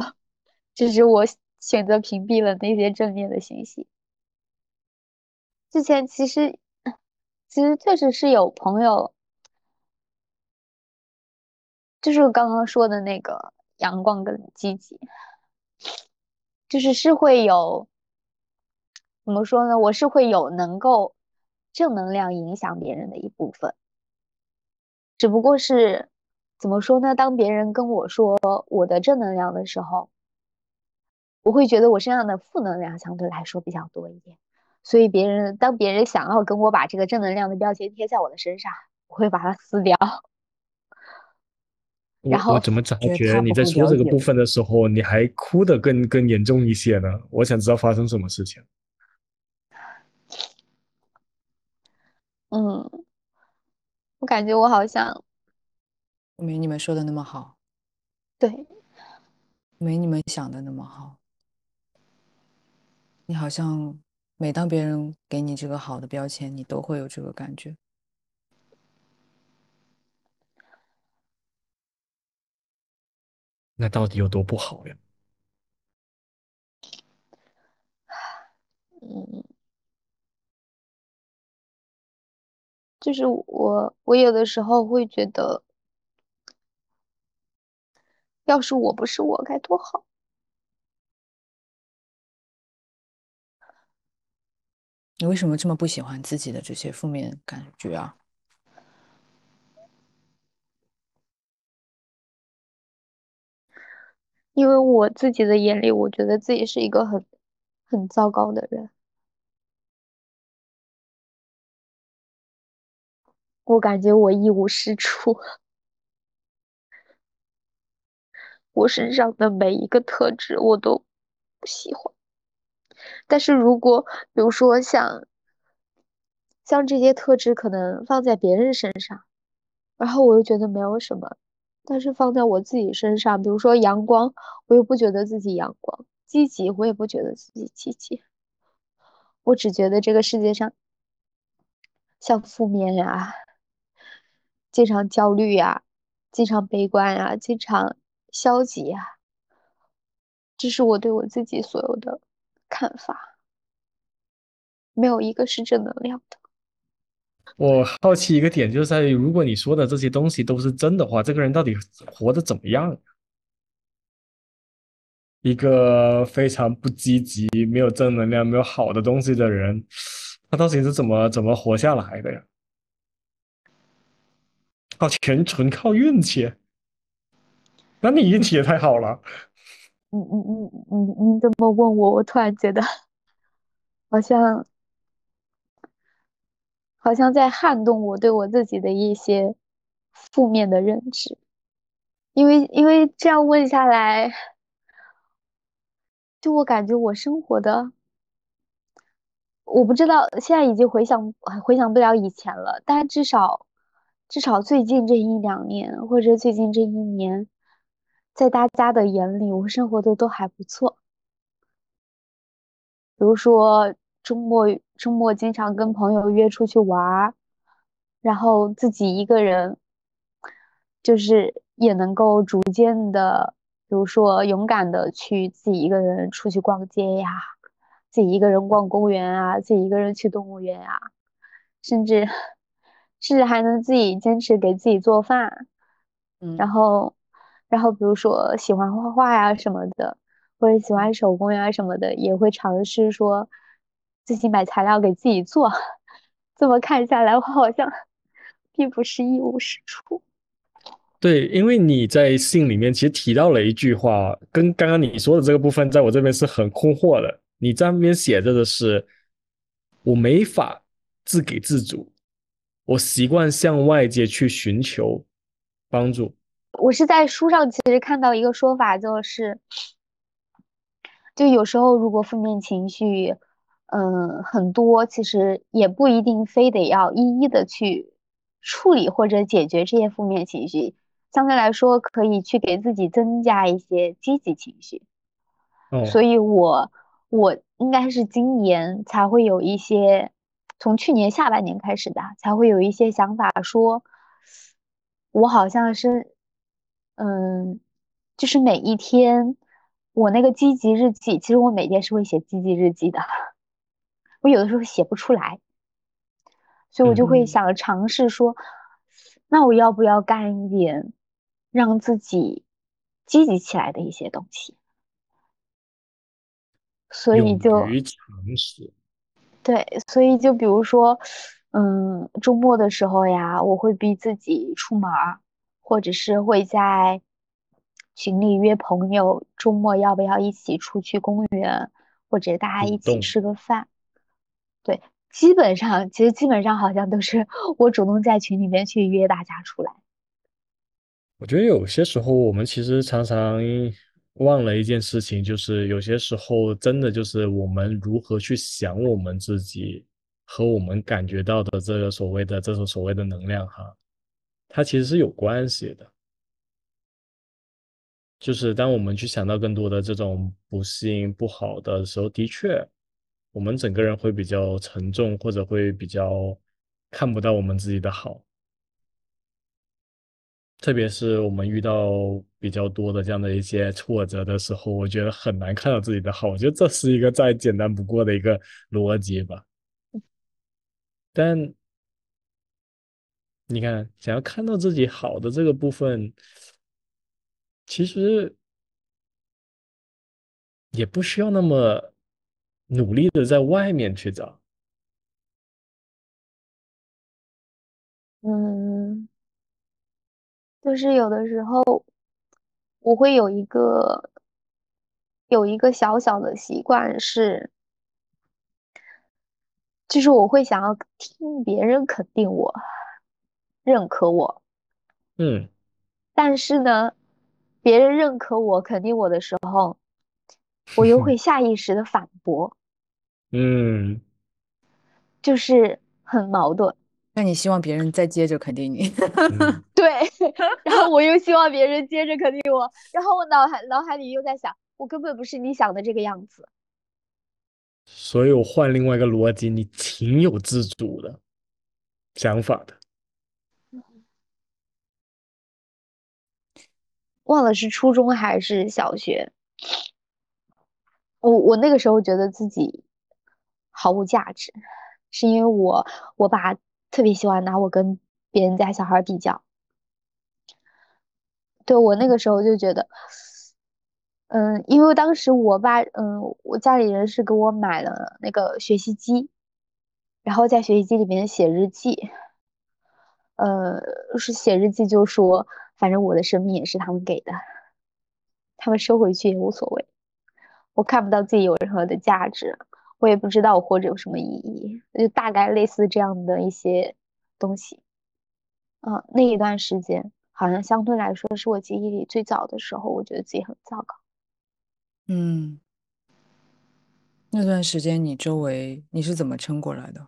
只是我选择屏蔽了那些正面的信息。之前其实其实确实是有朋友，就是刚刚说的那个阳光跟积极，就是是会有怎么说呢？我是会有能够正能量影响别人的一部分，只不过是怎么说呢？当别人跟我说我的正能量的时候，我会觉得我身上的负能量相对来说比较多一点。所以别人当别人想要跟我把这个正能量的标签贴在我的身上，我会把它撕掉。然后我怎么感觉你在说这个部分的时候，你还哭的更更严重一些呢？我想知道发生什么事情。嗯，我感觉我好像没你们说的那么好，对，没你们想的那么好。你好像每当别人给你这个好的标签，你都会有这个感觉。那到底有多不好呀？嗯，就是我我有的时候会觉得，要是我不是我该多好。你为什么这么不喜欢自己的这些负面感觉啊？因为我自己的眼里，我觉得自己是一个很很糟糕的人。我感觉我一无是处，我身上的每一个特质我都不喜欢。但是如果比如说像像这些特质可能放在别人身上，然后我又觉得没有什么，但是放在我自己身上，比如说阳光，我又不觉得自己阳光；积极，我也不觉得自己积极。我只觉得这个世界上像负面呀、经常焦虑呀、经常悲观呀、经常消极呀，这是我对我自己所有的看法，没有一个是正能量的。我好奇一个点，就是在于如果你说的这些东西都是真的话，这个人到底活得怎么样？一个非常不积极、没有正能量、没有好的东西的人，他到底是怎么怎么活下来的呀？靠全纯靠运气？那你运气也太好了。你你你你你这么问我，我突然觉得好像好像在撼动我对我自己的一些负面的认知，因为因为这样问下来，就我感觉我生活的，我不知道现在已经回想回想不了以前了，但至少至少最近这一两年或者最近这一年，在大家的眼里，我生活的都还不错。比如说周末周末经常跟朋友约出去玩儿，然后自己一个人，就是也能够逐渐的，比如说勇敢的去自己一个人出去逛街呀，自己一个人逛公园啊，自己一个人去动物园啊，甚至甚至还能自己坚持给自己做饭，嗯，然后然后比如说喜欢画画呀什么的。或者喜欢手工呀什么的，也会尝试说自己买材料给自己做。这么看下来，我好像 并不是一无是处。对，因为你在信里面其实提到了一句话，跟刚刚你说的这个部分，在我这边是很困惑的。你在那边写着的是，我没法自给自足，我习惯向外界去寻求帮助。我是在书上其实看到一个说法，就是。就有时候，如果负面情绪，嗯，很多，其实也不一定非得要一一的去处理或者解决这些负面情绪，相对来说，可以去给自己增加一些积极情绪。嗯，所以我我应该是今年才会有一些，从去年下半年开始的，才会有一些想法，说，我好像是，嗯，就是每一天。我那个积极日记，其实我每天是会写积极日记的，我有的时候写不出来，所以我就会想尝试说，那我要不要干一点让自己积极起来的一些东西？所以就尝试。对，所以就比如说，嗯，周末的时候呀，我会逼自己出门儿，或者是会在群里约朋友，周末要不要一起出去公园，或者大家一起吃个饭。对，基本上其实基本上好像都是我主动在群里面去约大家出来。我觉得有些时候我们其实常常。忘了一件事情，就是有些时候真的就是我们如何去想我们自己和我们感觉到的这个所谓的这种所谓的能量哈，它其实是有关系的。就是当我们去想到更多的这种不幸不好的时候，的确，我们整个人会比较沉重，或者会比较看不到我们自己的好。特别是我们遇到比较多的这样的一些挫折的时候，我觉得很难看到自己的好。我觉得这是一个再简单不过的一个逻辑吧。但你看，想要看到自己好的这个部分，其实也不需要那么努力的在外面去找。嗯。就是有的时候，我会有一个有一个小小的习惯是，就是我会想要听别人肯定我、认可我。嗯。但是呢，别人认可我、肯定我的时候，我又会 下意识的反驳。嗯。就是很矛盾。那你希望别人再接着肯定你？对，然后我又希望别人接着肯定我，然后我脑海脑海里又在想，我根本不是你想的这个样子。所以我换另外一个逻辑，你挺有自主的想法的。忘了是初中还是小学，我我那个时候觉得自己毫无价值，是因为我我爸。特别喜欢拿我跟别人家小孩比较，对我那个时候就觉得，嗯，因为当时我爸，嗯，我家里人是给我买了那个学习机，然后在学习机里面写日记，呃，是写日记就说，反正我的生命也是他们给的，他们收回去也无所谓，我看不到自己有任何的价值。我也不知道我活着有什么意义，就大概类似这样的一些东西。嗯，那一段时间好像相对来说是我记忆里最早的时候，我觉得自己很糟糕。嗯，那段时间你周围你是怎么撑过来的？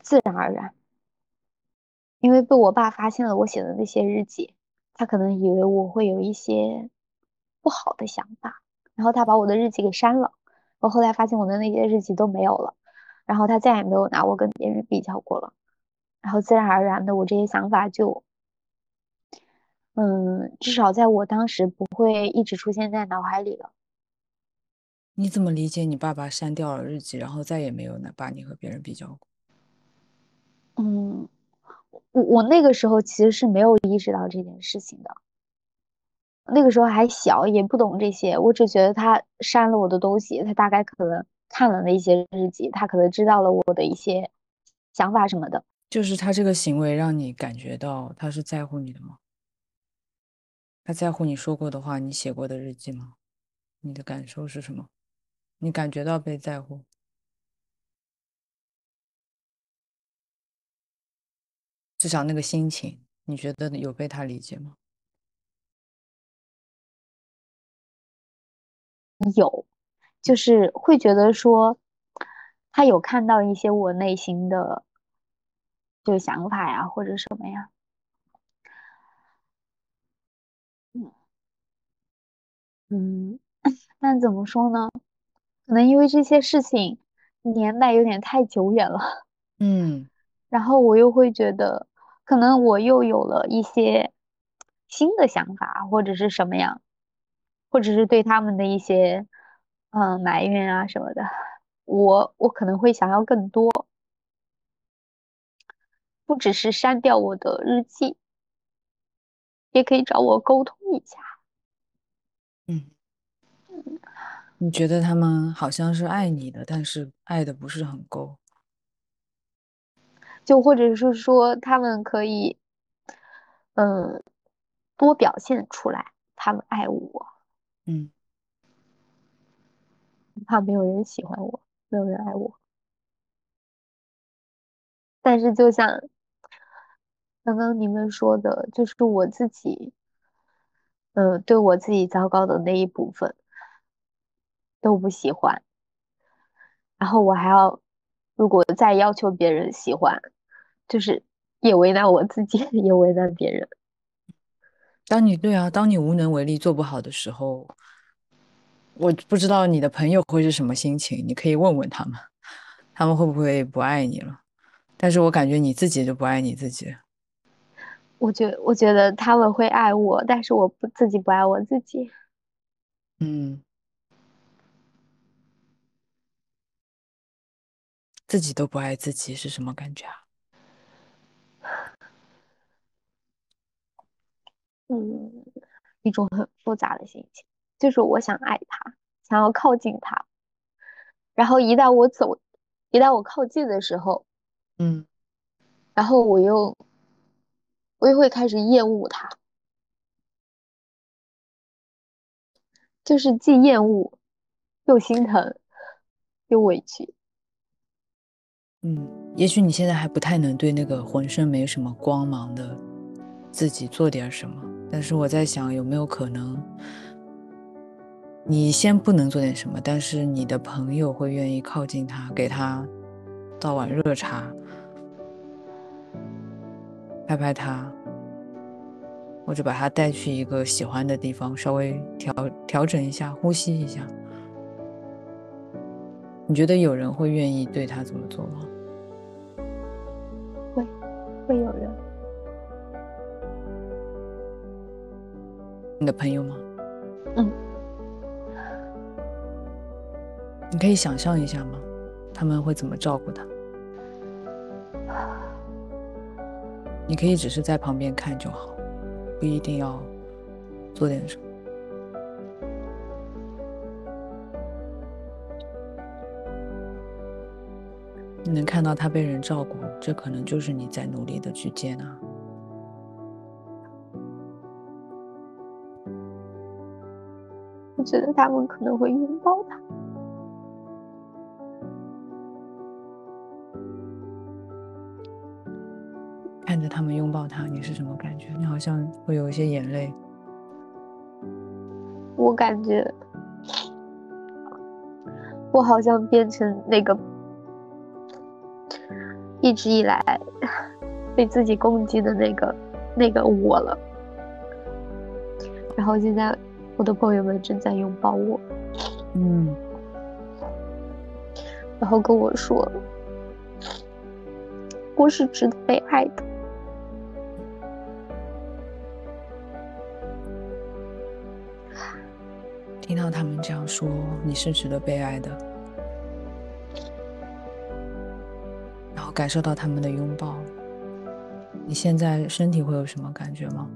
自然而然，因为被我爸发现了我写的那些日记，他可能以为我会有一些不好的想法，然后他把我的日记给删了。我后来发现我的那些日记都没有了，然后他再也没有拿我跟别人比较过了，然后自然而然的我这些想法就，嗯，至少在我当时不会一直出现在脑海里了。你怎么理解你爸爸删掉了日记，然后再也没有拿把你和别人比较过？嗯，我我那个时候其实是没有意识到这件事情的。那个时候还小，也不懂这些。我只觉得他删了我的东西，他大概可能看了那些日记，他可能知道了我的一些想法什么的。就是他这个行为让你感觉到他是在乎你的吗？他在乎你说过的话，你写过的日记吗？你的感受是什么？你感觉到被在乎？至少那个心情，你觉得有被他理解吗？有，就是会觉得说，他有看到一些我内心的，就想法呀，或者什么呀。嗯嗯，那怎么说呢？可能因为这些事情年代有点太久远了，嗯，然后我又会觉得，可能我又有了一些新的想法，或者是什么样。或者是对他们的一些，嗯，埋怨啊什么的，我我可能会想要更多，不只是删掉我的日记，也可以找我沟通一下。嗯，你觉得他们好像是爱你的，但是爱的不是很够，就或者是说他们可以，嗯，多表现出来，他们爱我。嗯，怕没有人喜欢我，没有人爱我。但是就像刚刚你们说的，就是我自己，嗯，对我自己糟糕的那一部分都不喜欢，然后我还要，如果再要求别人喜欢，就是也为难我自己，也为难别人。当你对啊，当你无能为力做不好的时候，我不知道你的朋友会是什么心情，你可以问问他们，他们会不会不爱你了？但是我感觉你自己就不爱你自己。我觉我觉得他们会爱我，但是我不自己不爱我自己。嗯，自己都不爱自己是什么感觉啊？嗯，一种很复杂的心情，就是我想爱他，想要靠近他，然后一旦我走，一旦我靠近的时候，嗯，然后我又，我又会开始厌恶他，就是既厌恶，又心疼，又委屈。嗯，也许你现在还不太能对那个浑身没什么光芒的自己做点什么，但是我在想，有没有可能，你先不能做点什么，但是你的朋友会愿意靠近他，给他倒碗热茶，拍拍他，或者把他带去一个喜欢的地方，稍微调调整一下，呼吸一下。你觉得有人会愿意对他怎么做吗？会，有人。你的朋友吗？嗯。你可以想象一下吗？他们会怎么照顾他？你可以只是在旁边看就好，不一定要做点什么。能看到他被人照顾，这可能就是你在努力的去接纳。我觉得他们可能会拥抱他。看着他们拥抱他，你是什么感觉？你好像会有一些眼泪。我感觉，我好像变成那个一直以来 被自己攻击的那个那个我了。然后现在我的朋友们正在拥抱我，嗯，然后跟我说，我是值得被爱的。听到他们这样说，你是值得被爱的，后感受到他们的拥抱，你现在身体会有什么感觉吗？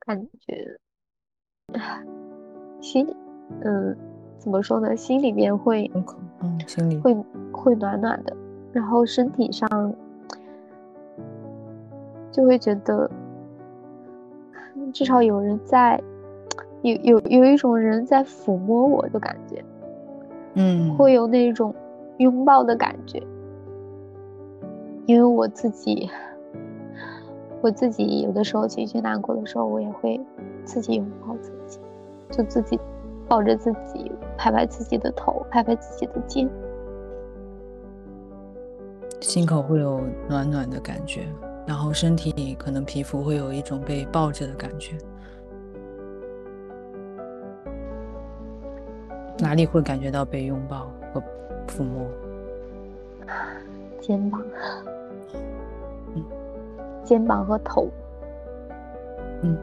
感觉心，嗯，怎么说呢？心里面会，嗯，心里会会暖暖的，然后身体上就会觉得。至少有人在，有有有一种人在抚摸我的感觉，嗯，会有那种拥抱的感觉。因为我自己，我自己有的时候情绪难过的时候，我也会自己拥抱自己，就自己抱着自己，拍拍自己的头，拍拍自己的肩，心口会有暖暖的感觉。然后身体里可能皮肤会有一种被抱着的感觉，哪里会感觉到被拥抱和抚摸？肩膀，嗯，肩膀和头，嗯，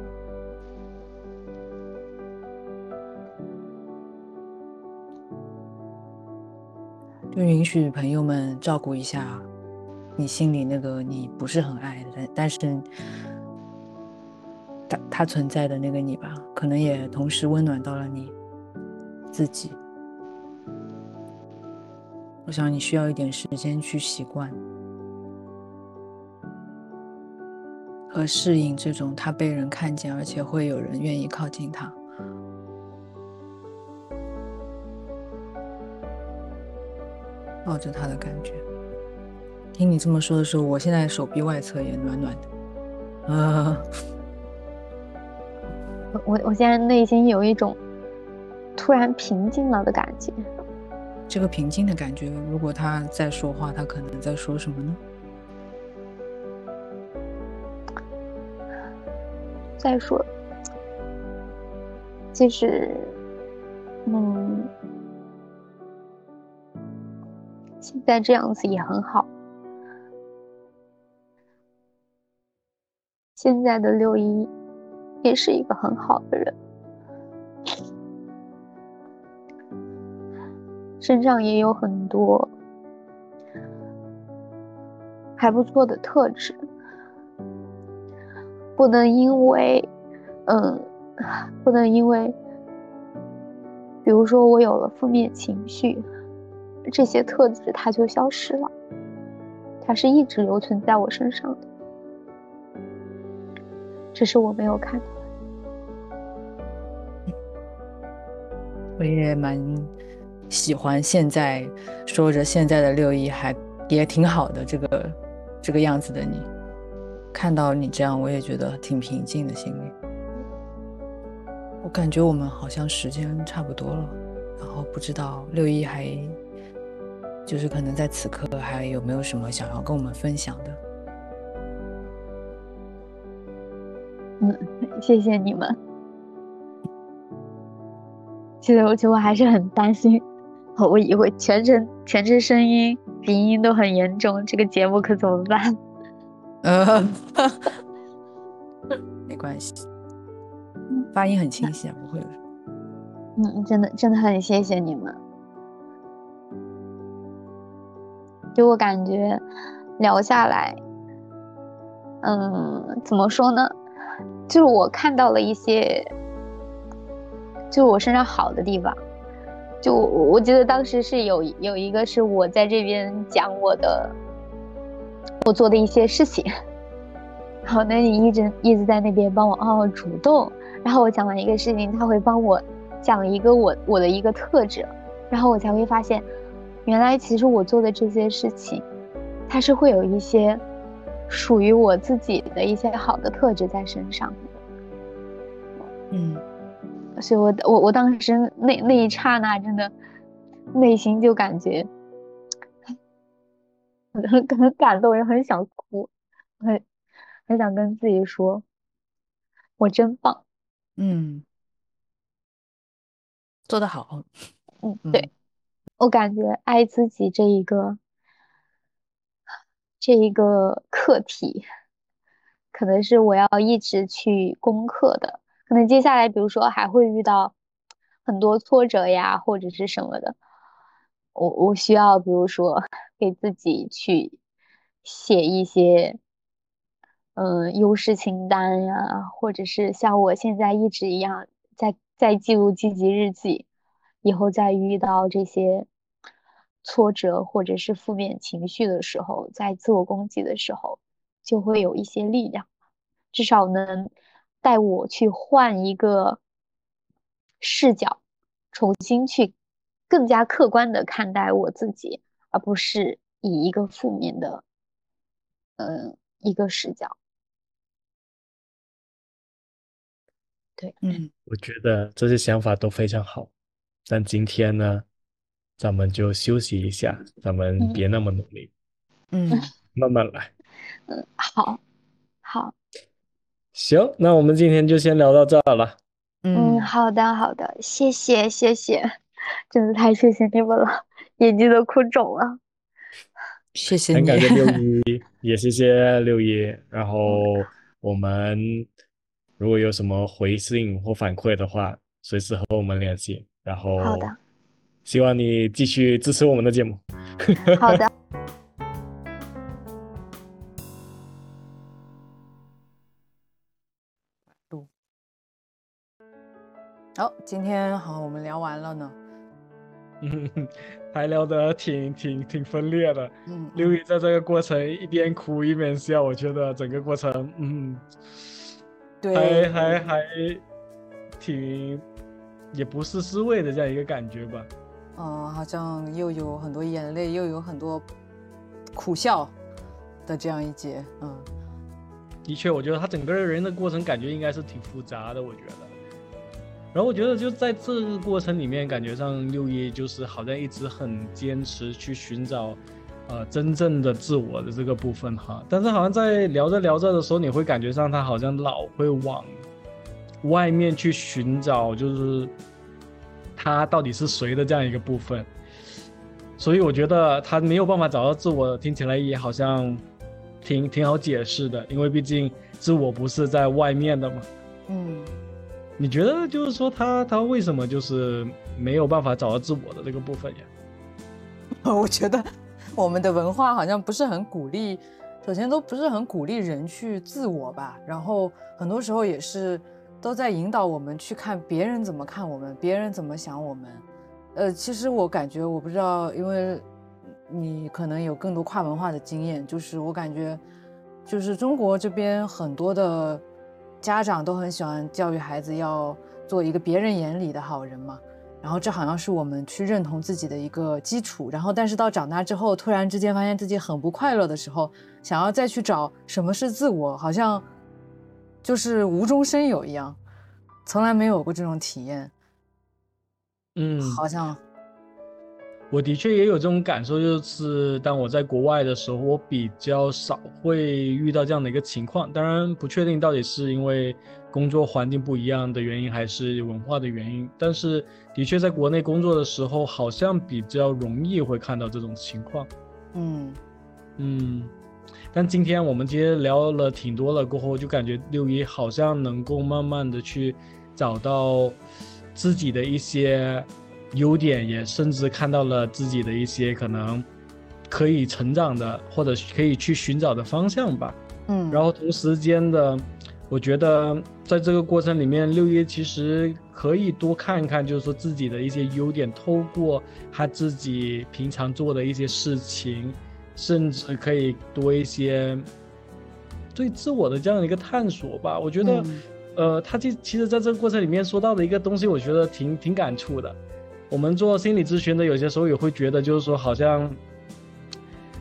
就允许朋友们照顾一下你心里那个你不是很爱的，但是他他存在的那个你吧，可能也同时温暖到了你。自己。我想你需要一点时间去习惯和适应这种他被人看见，而且会有人愿意靠近他。抱着他的感觉，听你这么说的时候，我现在手臂外侧也暖暖的。啊，我我现在内心有一种突然平静了的感觉。这个平静的感觉，如果他在说话，他可能在说什么呢？再说，就是，嗯。现在这样子也很好。现在的六一也是一个很好的人，身上也有很多还不错的特质。不能因为，嗯，不能因为，比如说我有了负面情绪。这些特质它就消失了，它是一直留存在我身上的，只是我没有看到。我也蛮喜欢现在说着现在的六一还也挺好的这个这个样子的你，看到你这样我也觉得挺平静的心里。我感觉我们好像时间差不多了，然后不知道六一还。就是可能在此刻还有没有什么想要跟我们分享的？嗯，谢谢你们。其实我其实我还是很担心，我以为全程全程声音鼻音都很严重，这个节目可怎么办？呃，没关系，发音很清晰啊，不会的。嗯，真的真的很谢谢你们。给我感觉聊下来，嗯，怎么说呢？就是我看到了一些，就是我身上好的地方。就我记得当时是有有一个是我在这边讲我的，我做的一些事情，然后那你一直一直在那边帮我哦主动，然后我讲完一个事情，他会帮我讲一个我我的一个特质，然后我才会发现。原来其实我做的这些事情，它是会有一些属于我自己的一些好的特质在身上。嗯，所以我我我当时那那一刹那，真的内心就感觉很很 感动，也很想哭，很很想跟自己说，我真棒。嗯，做得好。嗯，对。我感觉爱自己这一个这一个课题，可能是我要一直去攻克的。可能接下来，比如说还会遇到很多挫折呀，或者是什么的。我我需要，比如说 给自己去写一些嗯优势清单呀，或者是像我现在一直一样在在记录积极日记。以后再遇到这些挫折或者是负面情绪的时候，在自我攻击的时候，就会有一些力量，至少能带我去换一个视角，重新去更加客观的看待我自己，而不是以一个负面的，嗯，一个视角。对，嗯，我觉得这些想法都非常好。但今天呢，咱们就休息一下，咱们别那么努力，嗯，慢慢来，嗯，好，好，行，那我们今天就先聊到这儿了，嗯，好的，好的，谢谢，谢谢，真的太谢谢你们了，眼睛都哭肿了，谢谢你，很感谢六 一，也谢谢六一，然后我们如果有什么回信或反馈的话，随时和我们联系。然后，好的，希望你继续支持我们的节目。好的。好，今天好，我们聊完了呢。嗯，还聊得挺挺挺分裂的。嗯，刘宇在这个过程一边哭一边笑，我觉得整个过程，嗯，对，还还还挺也不是滋味的这样一个感觉吧。嗯，好像又有很多眼泪，又有很多苦笑的这样一节。嗯，的确，我觉得他整个人的过程感觉应该是挺复杂的，我觉得。然后我觉得就在这个过程里面，感觉上六一就是好像一直很坚持去寻找，呃，真正的自我的这个部分哈。但是好像在聊着聊着的时候，你会感觉上他好像老会往外面去寻找，就是他到底是谁的这样一个部分。所以我觉得他没有办法找到自我，听起来也好像挺挺好解释的，因为毕竟自我不是在外面的嘛。嗯。你觉得就是说他他为什么就是没有办法找到自我的这个部分呀？我觉得我们的文化好像不是很鼓励，首先都不是很鼓励人去自我吧。然后很多时候也是都在引导我们去看别人怎么看我们，别人怎么想我们。呃，其实我感觉我不知道，因为你可能有更多跨文化的经验，就是我感觉就是中国这边很多的。家长都很喜欢教育孩子要做一个别人眼里的好人嘛，然后这好像是我们去认同自己的一个基础。然后，但是到长大之后，突然之间发现自己很不快乐的时候，想要再去找什么是自我，好像就是无中生有一样，从来没有过这种体验。嗯，好像。我的确也有这种感受，就是当我在国外的时候，我比较少会遇到这样的一个情况。当然，不确定到底是因为工作环境不一样的原因，还是文化的原因。但是，的确在国内工作的时候，好像比较容易会看到这种情况。嗯嗯。但今天我们今天聊了挺多了过后，就感觉六一好像能够慢慢的去找到自己的一些。优点也甚至看到了自己的一些可能可以成长的或者可以去寻找的方向吧，嗯，然后同时间的，我觉得在这个过程里面，六一其实可以多看一看，就是说自己的一些优点，透过他自己平常做的一些事情，甚至可以多一些对自我的这样的一个探索吧。我觉得，呃，他其其实在这个过程里面说到的一个东西，我觉得挺挺感触的。我们做心理咨询的，有些时候也会觉得，就是说，好像，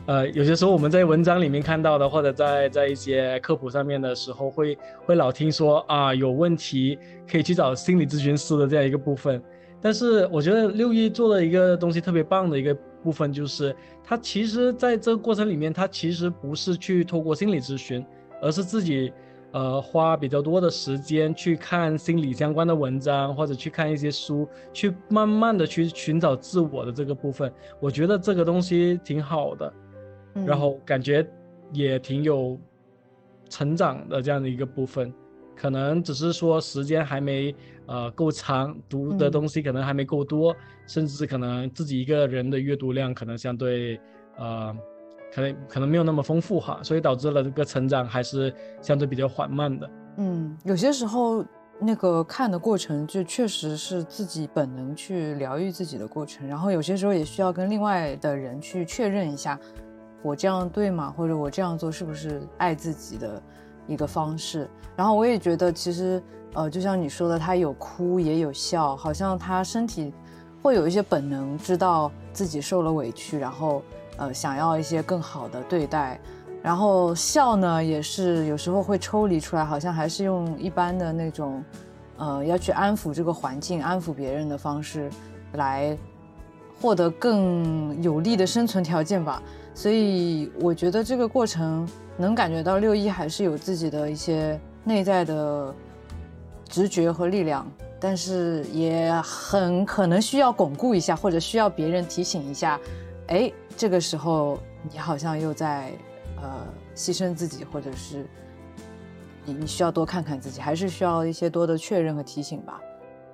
呃，有些时候我们在文章里面看到的，或者在在一些科普上面的时候，会会老听说啊，有问题可以去找心理咨询师的这样一个部分。但是我觉得六一做了一个东西特别棒的一个部分，就是他其实在这个过程里面，他其实不是去透过心理咨询，而是自己。呃，花比较多的时间去看心理相关的文章，或者去看一些书，去慢慢的去寻找自我的这个部分，我觉得这个东西挺好的，然后感觉也挺有成长的这样的一个部分，可能只是说时间还没呃够长，读的东西可能还没够多，甚至可能自己一个人的阅读量可能相对呃。可能可能没有那么丰富哈，所以导致了这个成长还是相对比较缓慢的。嗯，有些时候那个看的过程就确实是自己本能去疗愈自己的过程，然后有些时候也需要跟另外的人去确认一下，我这样对吗？或者我这样做是不是爱自己的一个方式？然后我也觉得其实呃，就像你说的，他有哭也有笑，好像他身体会有一些本能，知道自己受了委屈，然后。呃，想要一些更好的对待，然后笑呢，也是有时候会抽离出来，好像还是用一般的那种，呃，要去安抚这个环境、安抚别人的方式，来获得更有利的生存条件吧。所以我觉得这个过程能感觉到六一还是有自己的一些内在的直觉和力量，但是也很可能需要巩固一下，或者需要别人提醒一下，哎。这个时候，你好像又在，呃，牺牲自己，或者是你你需要多看看自己，还是需要一些多的确认和提醒吧。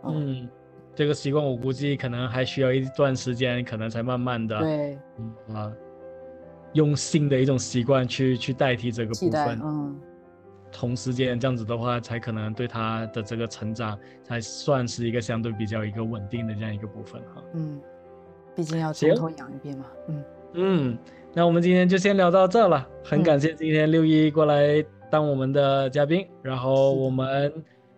嗯，这个习惯我估计可能还需要一段时间，可能才慢慢的，对，嗯啊，用新的一种习惯去去代替这个部分，嗯，同时间这样子的话，才可能对他的这个成长才算是一个相对比较一个稳定的这样一个部分哈。嗯，毕竟要从行头养一遍嘛，嗯，嗯，那我们今天就先聊到这了，很嗯感谢今天六一过来当我们的嘉宾，然后我们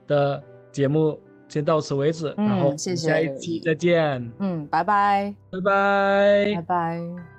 的节目先到此为止，然后下一期再见，嗯，拜拜，拜拜。拜拜。